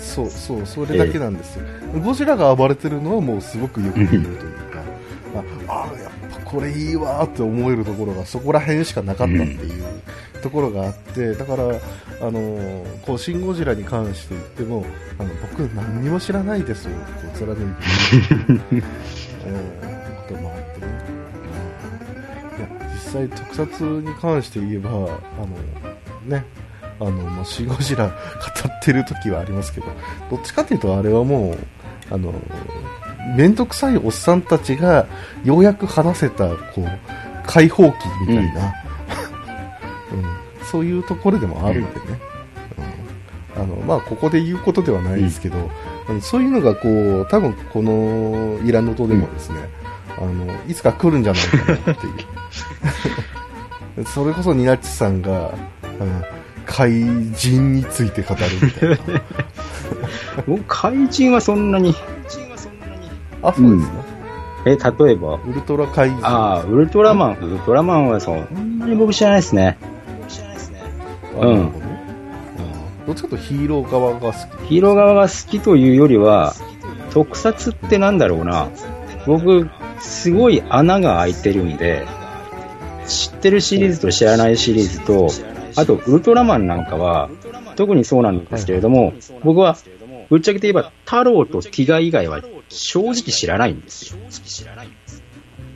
そう、そう、それだけなんですよ。ゴジラが暴れてるのはもうすごくよく見えるというか、あ、あやっぱこれいいわーって思えるところがそこら辺しかなかったっていうところがあって、だから、あのーこう、シン・ゴジラに関して言っても、あの僕何にも知らないですよ、こう貫いて。こともあってね。いや実際特撮に関して言えば、あの、ね、あの、まあ、シン・ゴジラ語ってる時はありますけど、どっちかっていうとあれはもう、あの、めんどくさいおっさんたちがようやく話せた、こう、解放期みたいな、うんそういうところでもあるんでね。うんあの、まあ、ここで言うことではないですけど、あのそういうのがこう、多分このイラノトでもですね、あの、いつか来るんじゃないかなっていう。それこそニナッチさんが、うん怪人について語るみたいな。僕、怪人はそんなに、あ、そうですね。え、例えば、ウルトラ怪人。ああ、ウルトラマン、ウルトラマンはそんなに僕知らないですね。あなるほどうんどっちかというとヒーロー側が好き。ヒーロー側が好きというよりは、特撮ってなんだろうな。僕、すごい穴が開いてるんで、知ってるシリーズと知らないシリーズと、あと、ウルトラマンなんかは、特にそうなんですけれども、僕は、ぶっちゃけて言えば、太郎とティガ以外は正直知らないんですよ。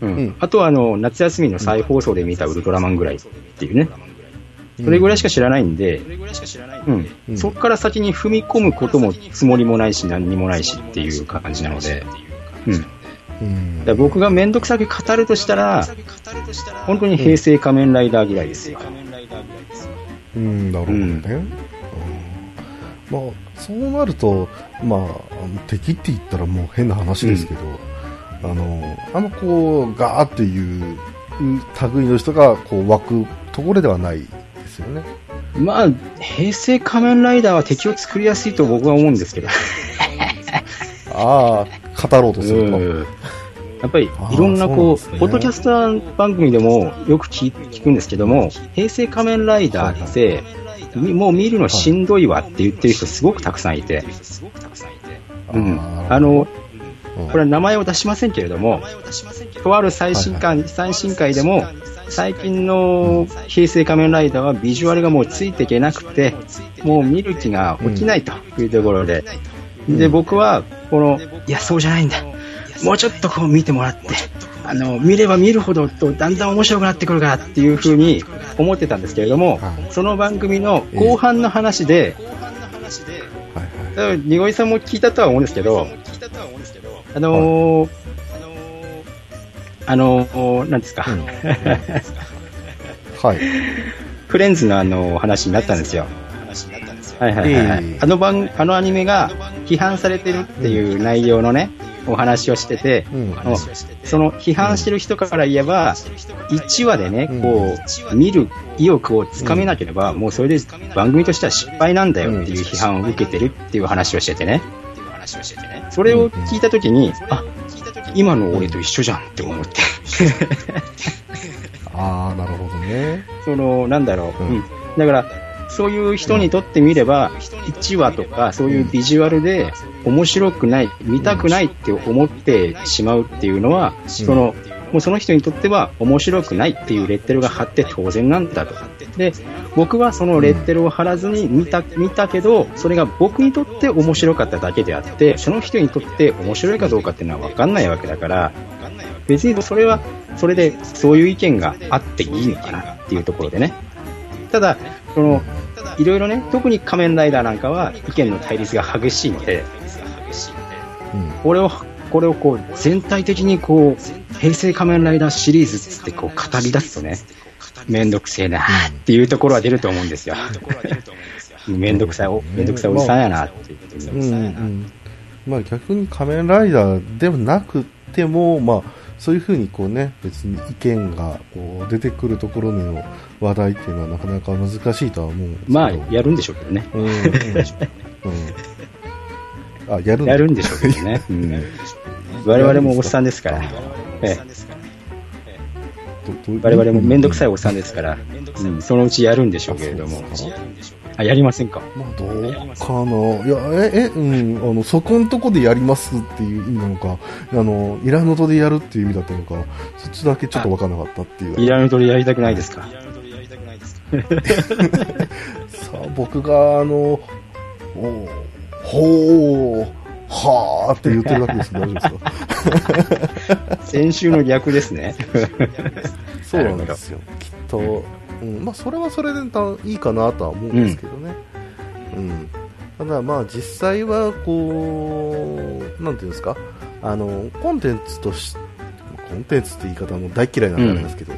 うん。うんあとは、あの、夏休みの再放送で見たウルトラマンぐらいっていうね。それぐらいしか知らないんで、うん。うん。そこから先に踏み込むこともつもりもないし、何にもないしっていう感じなので、うん。だ僕がめんどくさく語るとしたら、本当に平成仮面ライダーぐらいですよ。うん、なるほどね。うん。まあ、そうなると、まあ、敵って言ったらもう変な話ですけど、あの、あのこう、ガーっていう類の人がこう湧くところではないですよね。まあ、平成仮面ライダーは敵を作りやすいと僕は思うんですけど。ああ、語ろうとすると。うん。やっぱりいろんなこう、ポッドキャスター番組でもよく聞聞くんですけども、平成仮面ライダーって、みもう見るのしんどいわって言ってる人すごくたくさんいて、うん。あの、うんこれは名前を出しませんけれども、とある最新刊、最新回でも、最近の平成仮面ライダーはビジュアルがもうついていけなくて、もう見る気が起きないというところで、で、僕は、この、いや、そうじゃないんだ。もうちょっとこう見てもらって、あの、見れば見るほどとだんだん面白くなってくるからっていうふうに思ってたんですけれども、はい。その番組の後半の話で、はいはい。多分、にごいさんも聞いたとは思うんですけど、あのーあのーなんですか、うん。はい。フレンズのあの話になったんですよ。はい。はいはい、あの番、あのアニメが批判されてるっていう内容のね、お話をしてて、うん。その批判してる人から言えば、1話でね、うん。こう、見る意欲をつかめなければ、もうそれで番組としては失敗なんだよっていう批判を受けてるっていう話をしててね。それを聞いたときに、あ、今の俺と一緒じゃんって思って。ああ、なるほどね。その、なんだろう。うんうん。だから、そういう人にとってみれば、1話とか、そういうビジュアルで面白くない、見たくないって思ってしまうっていうのは、その、もうその人にとっては面白くないっていうレッテルが貼って当然なんだと。で、僕はそのレッテルを貼らずに見た、見たけど、それが僕にとって面白かっただけであって、その人にとって面白いかどうかっていうのは分かんないわけだから、別にそれは、それでそういう意見があっていいのかなっていうところでね。ただ、その、いろいろね、特に仮面ライダーなんかは意見の対立が激しいので、うん。これを、これをこう、全体的にこう、平成仮面ライダーシリーズっつってこう語り出すとね、めんどくせえなっていうところは出ると思うんですよ。めんどくさい、おめんどくさいおじさんやなって言ってうんうん。まあ逆に仮面ライダーではなくても、まあそういうふうにこうね、別に意見がこう出てくるところでの話題っていうのはなかなか難しいとは思うんですけど。まあ、やるんでしょうけどね。うん。うん。うん。あ、やるやるんでしょうけどね。うん。我々もおっさんですから。我々もめんどくさいおっさんですから、うん、そのうちやるんでしょうけれども。あ、やりませんか？まあ、どうかな。いや、え、え、うん、あの、そこんとこでやりますっていう意味なのか、あの、イラノトでやるっていう意味だったのか、そっちだけちょっとわからなかったっていう。イラヌトリやりたくないですか？さあ、僕が、あの、おほー、はーって言ってるだけですけど、大丈夫ですか？先週の逆ですね。そうなんですよ。きっと、うん、まあ、それはそれでいいかなとは思うんですけどね。うん。ただ、まあ、実際は、こう、なんていうんですか、あの、コンテンツとし、コンテンツって言い方も大嫌いなんですけど、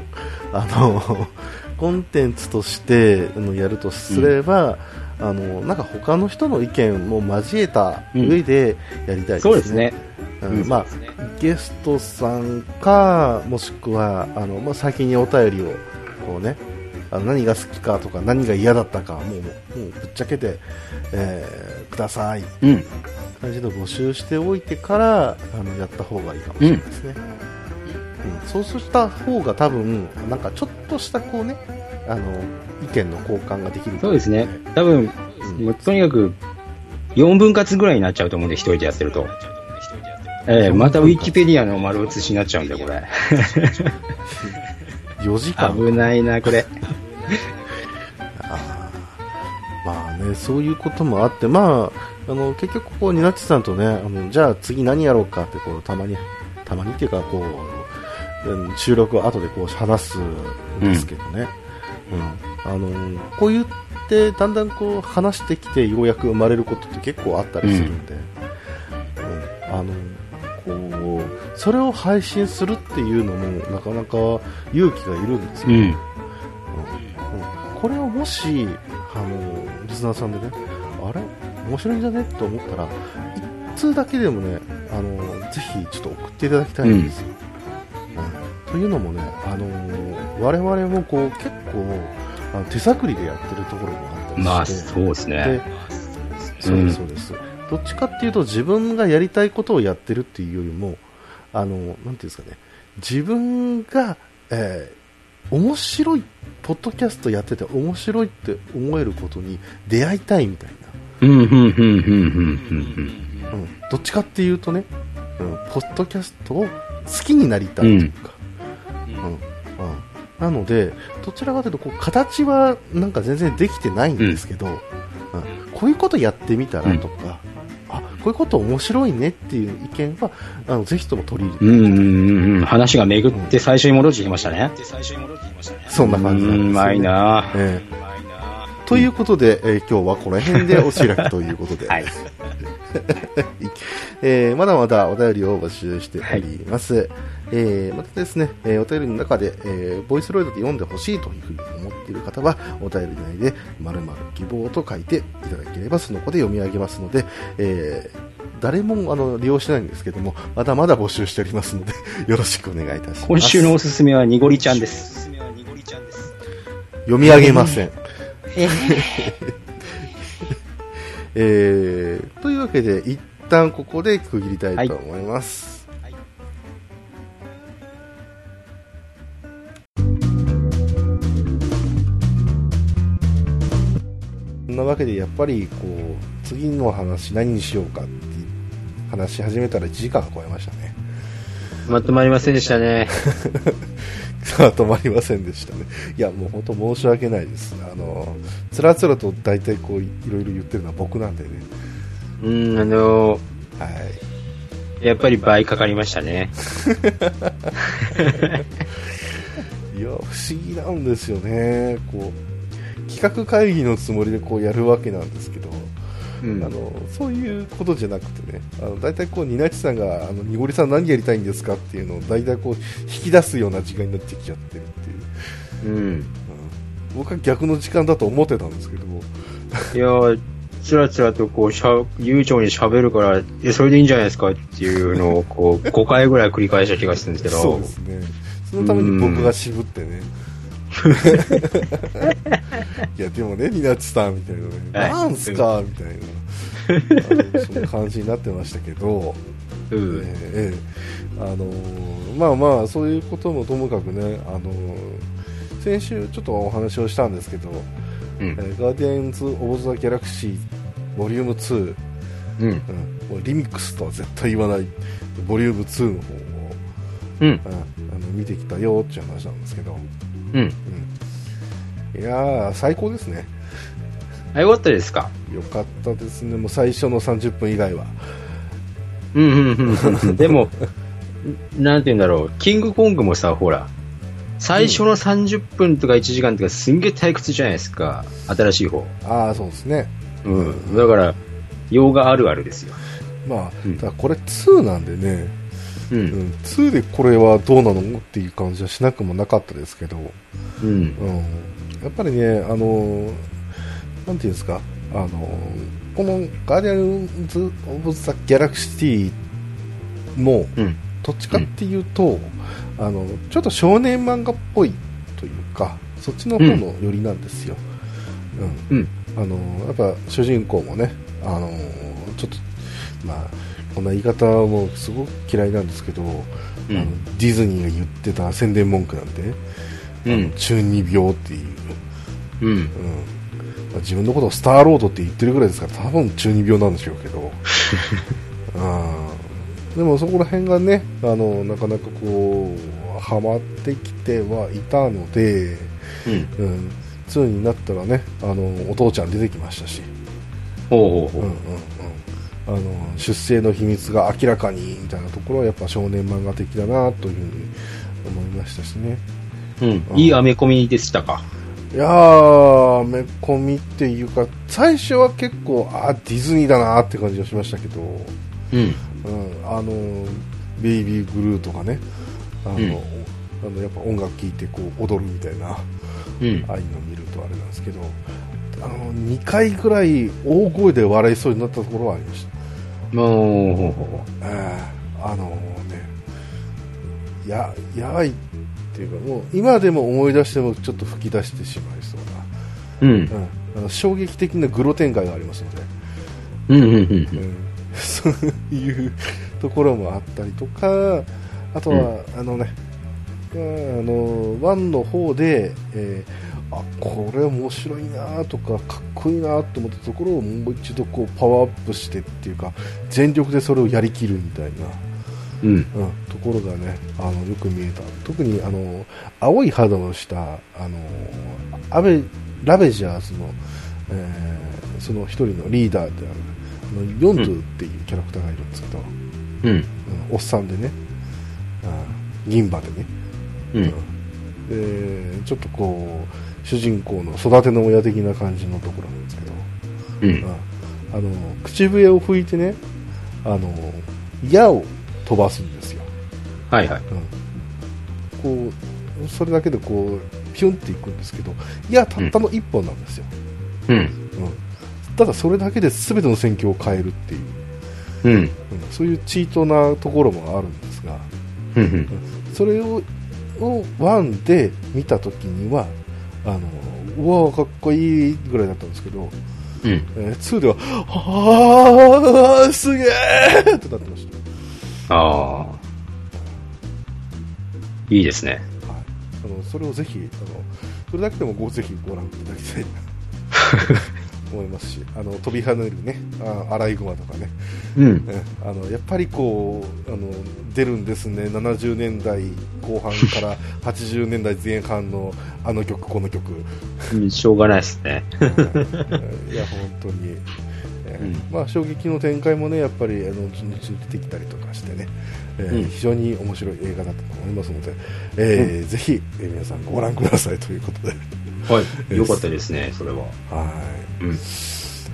あの、コンテンツとしてあのやるとすれば、あの、なんか他の人の意見も交えた上でやりたいですね。そうですね。うんうんまあ、ゲストさんか、もしくは、あの、まあ、先にお便りを、こうね、あの何が好きかとか、何が嫌だったか、もう、もうぶっちゃけて、えーください。うん。感じで募集しておいてから、あの、やった方がいいかもしれないですね。うん、そうした方が多分、なんかちょっとしたこうね、あの、意見の交換ができる。そうですね。多分、もうとにかく、4分割ぐらいになっちゃうと思うんで、一人でやってると。ええまたウィキペディアの丸写しになっちゃうんで、これ。4時間。危ないな、これ。あーまあね、そういうこともあって、まあ、あの、結局こう、ニナッチさんとね、あの、じゃあ次何やろうかって、こう、たまに、たまにっていうか、こう、うん収録を後でこう、話すんですけどね。うん。あの、こう言って、だんだんこう、話してきて、ようやく生まれることって結構あったりするんで、うん。あの、こう、それを配信するっていうのも、なかなか勇気がいるんですよ。うん。うんこれをもしあのリスナーさんでねあれ？面白いんじゃね？と思ったら1通だけでもねあのぜひちょっと送っていただきたいんですよ、うんというのもね、あの我々もこう結構あの手探りでやってるところもあったりして、まあ、そうですね。そうです、そうです。どっちかっていうと自分がやりたいことをやってるっていうよりも、あの、なんていうんですかね、自分が、えー、面白い、ポッドキャストやってて面白いって思えることに出会いたいみたいな。うん、うん、うん、うん、うん、うん。どっちかっていうとね、うん、ポッドキャストを好きになりたいというか、なので、どちらかというとこう形はなんか全然できてないんですけど、うん、うん、こういうことやってみたらとか、うん、あこういうこと面白いねっていう意見はあのぜひとも取り入れて。うんうん話が巡って最初に戻ってきましたね。そんな感じなんです、ね、うまいな、えー、ということで、えー、今日はこの辺でお開きということで。はい。えー、まだまだお便りを募集しております。はい、えー、またですね、えー、お便りの中で、えー、ボイスロイドで読んでほしいというふうに思っている方は、お便り内で、〇〇希望と書いていただければ、その子で読み上げますので、えー、誰もあの利用してないんですけども、まだまだ募集しておりますので、よろしくお願いいたします。今週のおすすめはにごりちゃんです。読み上げません。えー、というわけで、一旦ここで区切りたいと思います。はいはい、なわけで、やっぱり、こう、次の話何にしようかって話し始めたら1時間超えましたね。まとまりませんでしたね。止まりませんでしたね。いや、もう本当申し訳ないです。あの、つらつらと大体こう、いろいろ言ってるのは僕なんでね。うん、あのはい。やっぱり倍かかりましたね。いや、不思議なんですよね。こう、企画会議のつもりでこうやるわけなんですけど、うん、あのそういうことじゃなくてね、あの大体こう、ニナチさんが、あの、にごりさん何やりたいんですかっていうのを大体こう、引き出すような時間になってきちゃってるっていう。うん。うん、僕は逆の時間だと思ってたんですけども。いやつらつらとこうしゃ、悠長に喋るから、え、それでいいんじゃないですかっていうのを、こう、5回ぐらい繰り返した気がするんですけど。そうですね。そのために僕が渋ってね。いや、でもね、ニナチさんみたいなね、なんすかみたいな。その感じになってましたけど、うん、えー、あのー、まあまあそういうこともともかくね、あのー、先週ちょっとお話をしたんですけど、うん、えー、ガーディアンズ・オブ・ザ・ギャラクシーボリューム2、うん、うん、もうリミックスとは絶対言わないボリューム2の方を、うん、うん、あの見てきたよっていう話なんですけど、うん、うん、いや最高ですね。あ、よかったですか？よかったですね、もう最初の30分以外は。うんうんうん。でも、なんて言うんだろう、キングコングもさ、ほら、最初の30分とか1時間とかすんげえ退屈じゃないですか、新しい方。ああ、そうですね。うん。だから、洋画あるあるですよ。まあ、うん、だこれ2なんでね、うん、うん、2でこれはどうなのっていう感じはしなくもなかったですけど、うん、うん、やっぱりね、あのなんていうんですか、あのこのガーディアンズ・オブ・ザ・ギャラクシティも、うん、どっちかっていうと、うん、あのちょっと少年漫画っぽいというか、そっちの方の寄りなんですよ。うん。あのやっぱ主人公もね、あのちょっと、まあ、こんな言い方もすごく嫌いなんですけど、あのディズニーが言ってた宣伝文句なんで、うん、中二病っていう、うん、うん、自分のことをスターロードって言ってるぐらいですから多分中二病なんでしょうけど。あでもそこら辺がねあのなかなかこうはまってきてはいたので、うん、うん、2になったらねあのお父ちゃん出てきましたし。ほうほうほう、うんうんうんあの出生の秘密が明らかにみたいなところはやっぱ少年漫画的だなというふうに思いましたしね、うん、いいアメコミでしたか？いやー、め込みっていうか、最初は結構、あディズニーだなって感じがしましたけど、うん。うん、あの、ベイビーグルーとかね、あの、うん、あのやっぱ音楽聴いてこう踊るみたいな、うん。ああいうの見るとあれなんですけど。あの2回ぐらい大声で笑いそうになったところはありましたもう、ほうほうほええあのねややばいっていうかもう今でも思い出してもちょっと吹き出してしまいそうう。うん。な、うん、あの衝撃的なグロ展開がありますので、うん、うん、うんうん、そういうところもあったりとかあとは、あのねうんあのワンの方で、えーあこれ面白いなとかかっこいいなと思ったところをもう一度こうパワーアップしてっていうか全力でそれをやりきるみたいな、うん。うん、ところがねあのよく見えた特にあの青い肌をしたあのアベラベジャーズの、えーその一人のリーダーであるあのヨンドゥっていうキャラクターがいるんですけど、うん。うんおっさんでね、うん銀歯でね、うん。でちょっとこう主人公の育ての親的な感じのところなんですけど、うんうん。あの口笛を吹いてねあの矢を飛ばすんですよ、はいはい。うん、こうそれだけでこうピュンっていくんですけど矢たったの1本なんですよ、うん。うんただそれだけで全ての戦況を変えるっていう、うん。うんそういうチートなところもあるんですがうん。それをを1で見た時にはあのうわーかっこいいぐらいだったんですけど、うん。えー2でははあすげえってなってましたああ。いいですね。はい、あのそれをぜひあのそれだけでもごぜひご覧いただきたいな 思いますしあの飛び跳ねるねあアライグマとかね、うん。うん。あのやっぱりこうあの出るんですね。70年代後半から 80年代前半のあの曲この曲。しょうがないですね。うん。いや本当に、えーうん。まあ、衝撃の展開もねやっぱりあの出てきたりとかしてね、えーうん。非常に面白い映画だったと思いますので、えーぜひ、えー皆さんご覧くださいということではい。よかったですね、それは。はいうん。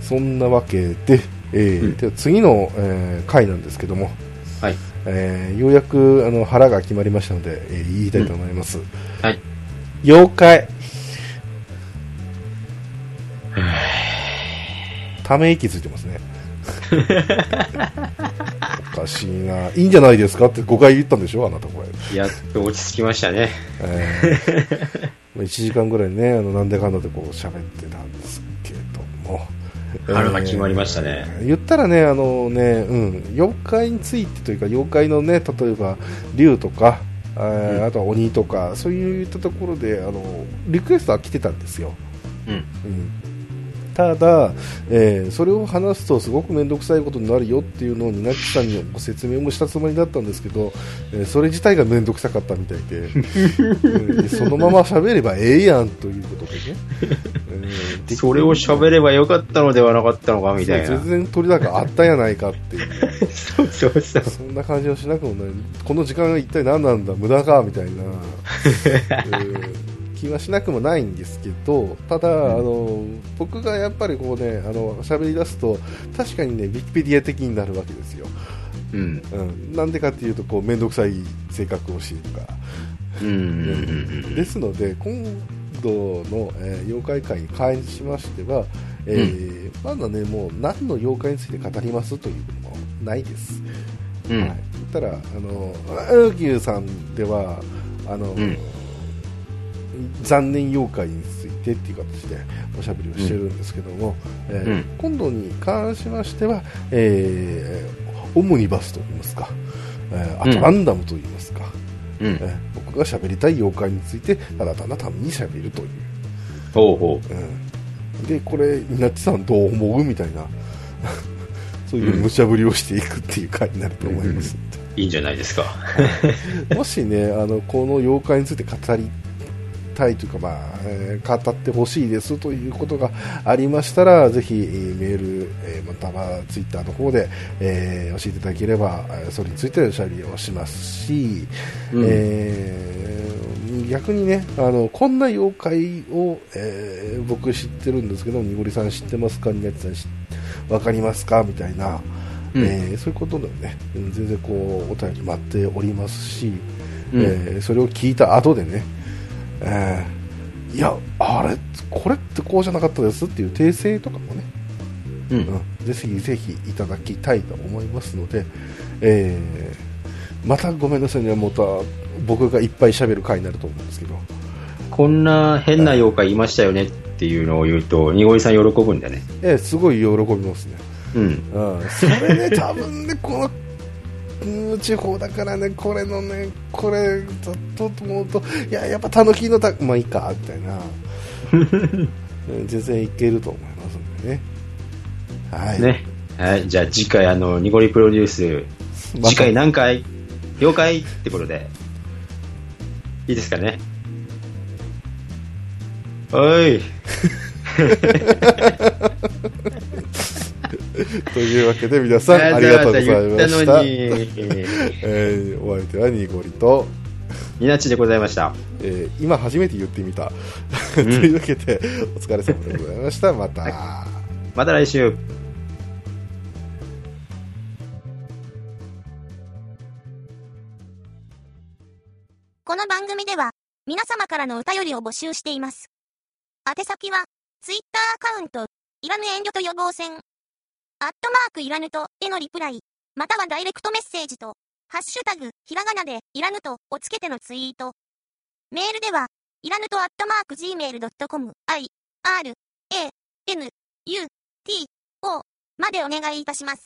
そんなわけで,、えーうんでは次の、えー回なんですけども、はい。えーようやくあの腹が決まりましたので、えー言いたいと思います、はい。妖怪 ため息ついてますねおかしいないいんじゃないですかって5回言ったんでしょあなたこれ、やっと落ち着きましたね。えー、1時間ぐらいねあのなんでかんだでこう喋ってたんですけども。腹が決まりましたね。えー言ったらねあのね、うん、妖怪についてというか妖怪のね例えば竜とかあーうん。あとは鬼とかそういったところであのリクエストは来てたんですよ、うん。うん、ただ、えーそれを話すとすごく面倒くさいことになるよっていうのをニナッチさんにご説明もしたつもりだったんですけど、えーそれ自体が面倒くさかったみたいで、う んそのまま喋ればええやんということでね、うんできそれを喋ればよかったのではなかったのかみたいな。全然取り高あったやないかっていう。そうそうそう。そんな感じはしなくもない。この時間が一体何なんだ？無駄か？みたいな、う ん気はしなくもないんですけどただ、あの僕がやっぱりこうねあの喋り出すと確かにねウィキペディア的になるわけですよ、うん。うん、なんでかっていうとこう面倒くさい性格をしとか、うん。うん。うん。ですので今度の、えー妖怪界に関しましては、えーまだねもう何の妖怪について語りますというのもないです、うん。はい、たらあのウーキューさんではあの、うん残念妖怪についてっていう形でおしゃべりをしてるんですけども、えーうん。今度に関しましては、えーオムニバスといいますか、えーあとランダムといいますか、うん。えー僕が喋りたい妖怪についてただただ単に喋るという、ほうほう。ん、でこれニナッチさんどう思うみたいな そういう無茶ぶりをしていくっていう回になると思います、う。いいんじゃないですか。もしねあのこの妖怪について語りたいというか、まあえー語ってほしいですということがありましたらぜひ、えーメール、えーまたはツイッターの方で、えー教えていただければえーそれについておしゃべりをしますし、うん。えー逆にねあのこんな妖怪を、えー僕知ってるんですけどにごりさん知ってますかにやつさん知わかりますかみたいな、うん。えーそういうことでねうん全然こうお便り待っておりますし、うん。えーそれを聞いた後でね、えーいや、あれ、これってこうじゃなかったですっていう訂正とかもね、うん。うん、ぜひぜひいただきたいと思いますので、えーまたごめんなさいね、また僕がいっぱい喋る回になると思うんですけど、こんな変な妖怪いましたよねっていうのを言うと、にごりさん喜ぶんだね。えーすごい喜びますね。うん。うん、それね、多分ね、この、うん地方だからね、これのね、これ、ざっとと思うと、いや、やっぱたぬきのた、まあいいか、みたいな。う ん全然いけると思いますんでね。はい。ね。はい。じゃあ次回、あの、にごりプロデュース、次回何回？妖怪ってことで、いいですかね？おい。というわけで皆さんありがとうございました。えーお相手はニゴリと、ニナッチでございました。えー今初めて言ってみた。ん というわけで、お疲れ様でございました。また。また来週。この番組では、皆様からのお便りを募集しています。宛先は、ツイッターアカウント、いらぬ遠慮と予防線、アットマークいらぬと、へのリプライ、またはダイレクトメッセージと、ハッシュタグ、ひらがなで、いらぬと、をつけてのツイート。メールでは、いらぬとアットマーク gmail.com、i, r, a, n, u, t, o までお願いいたします。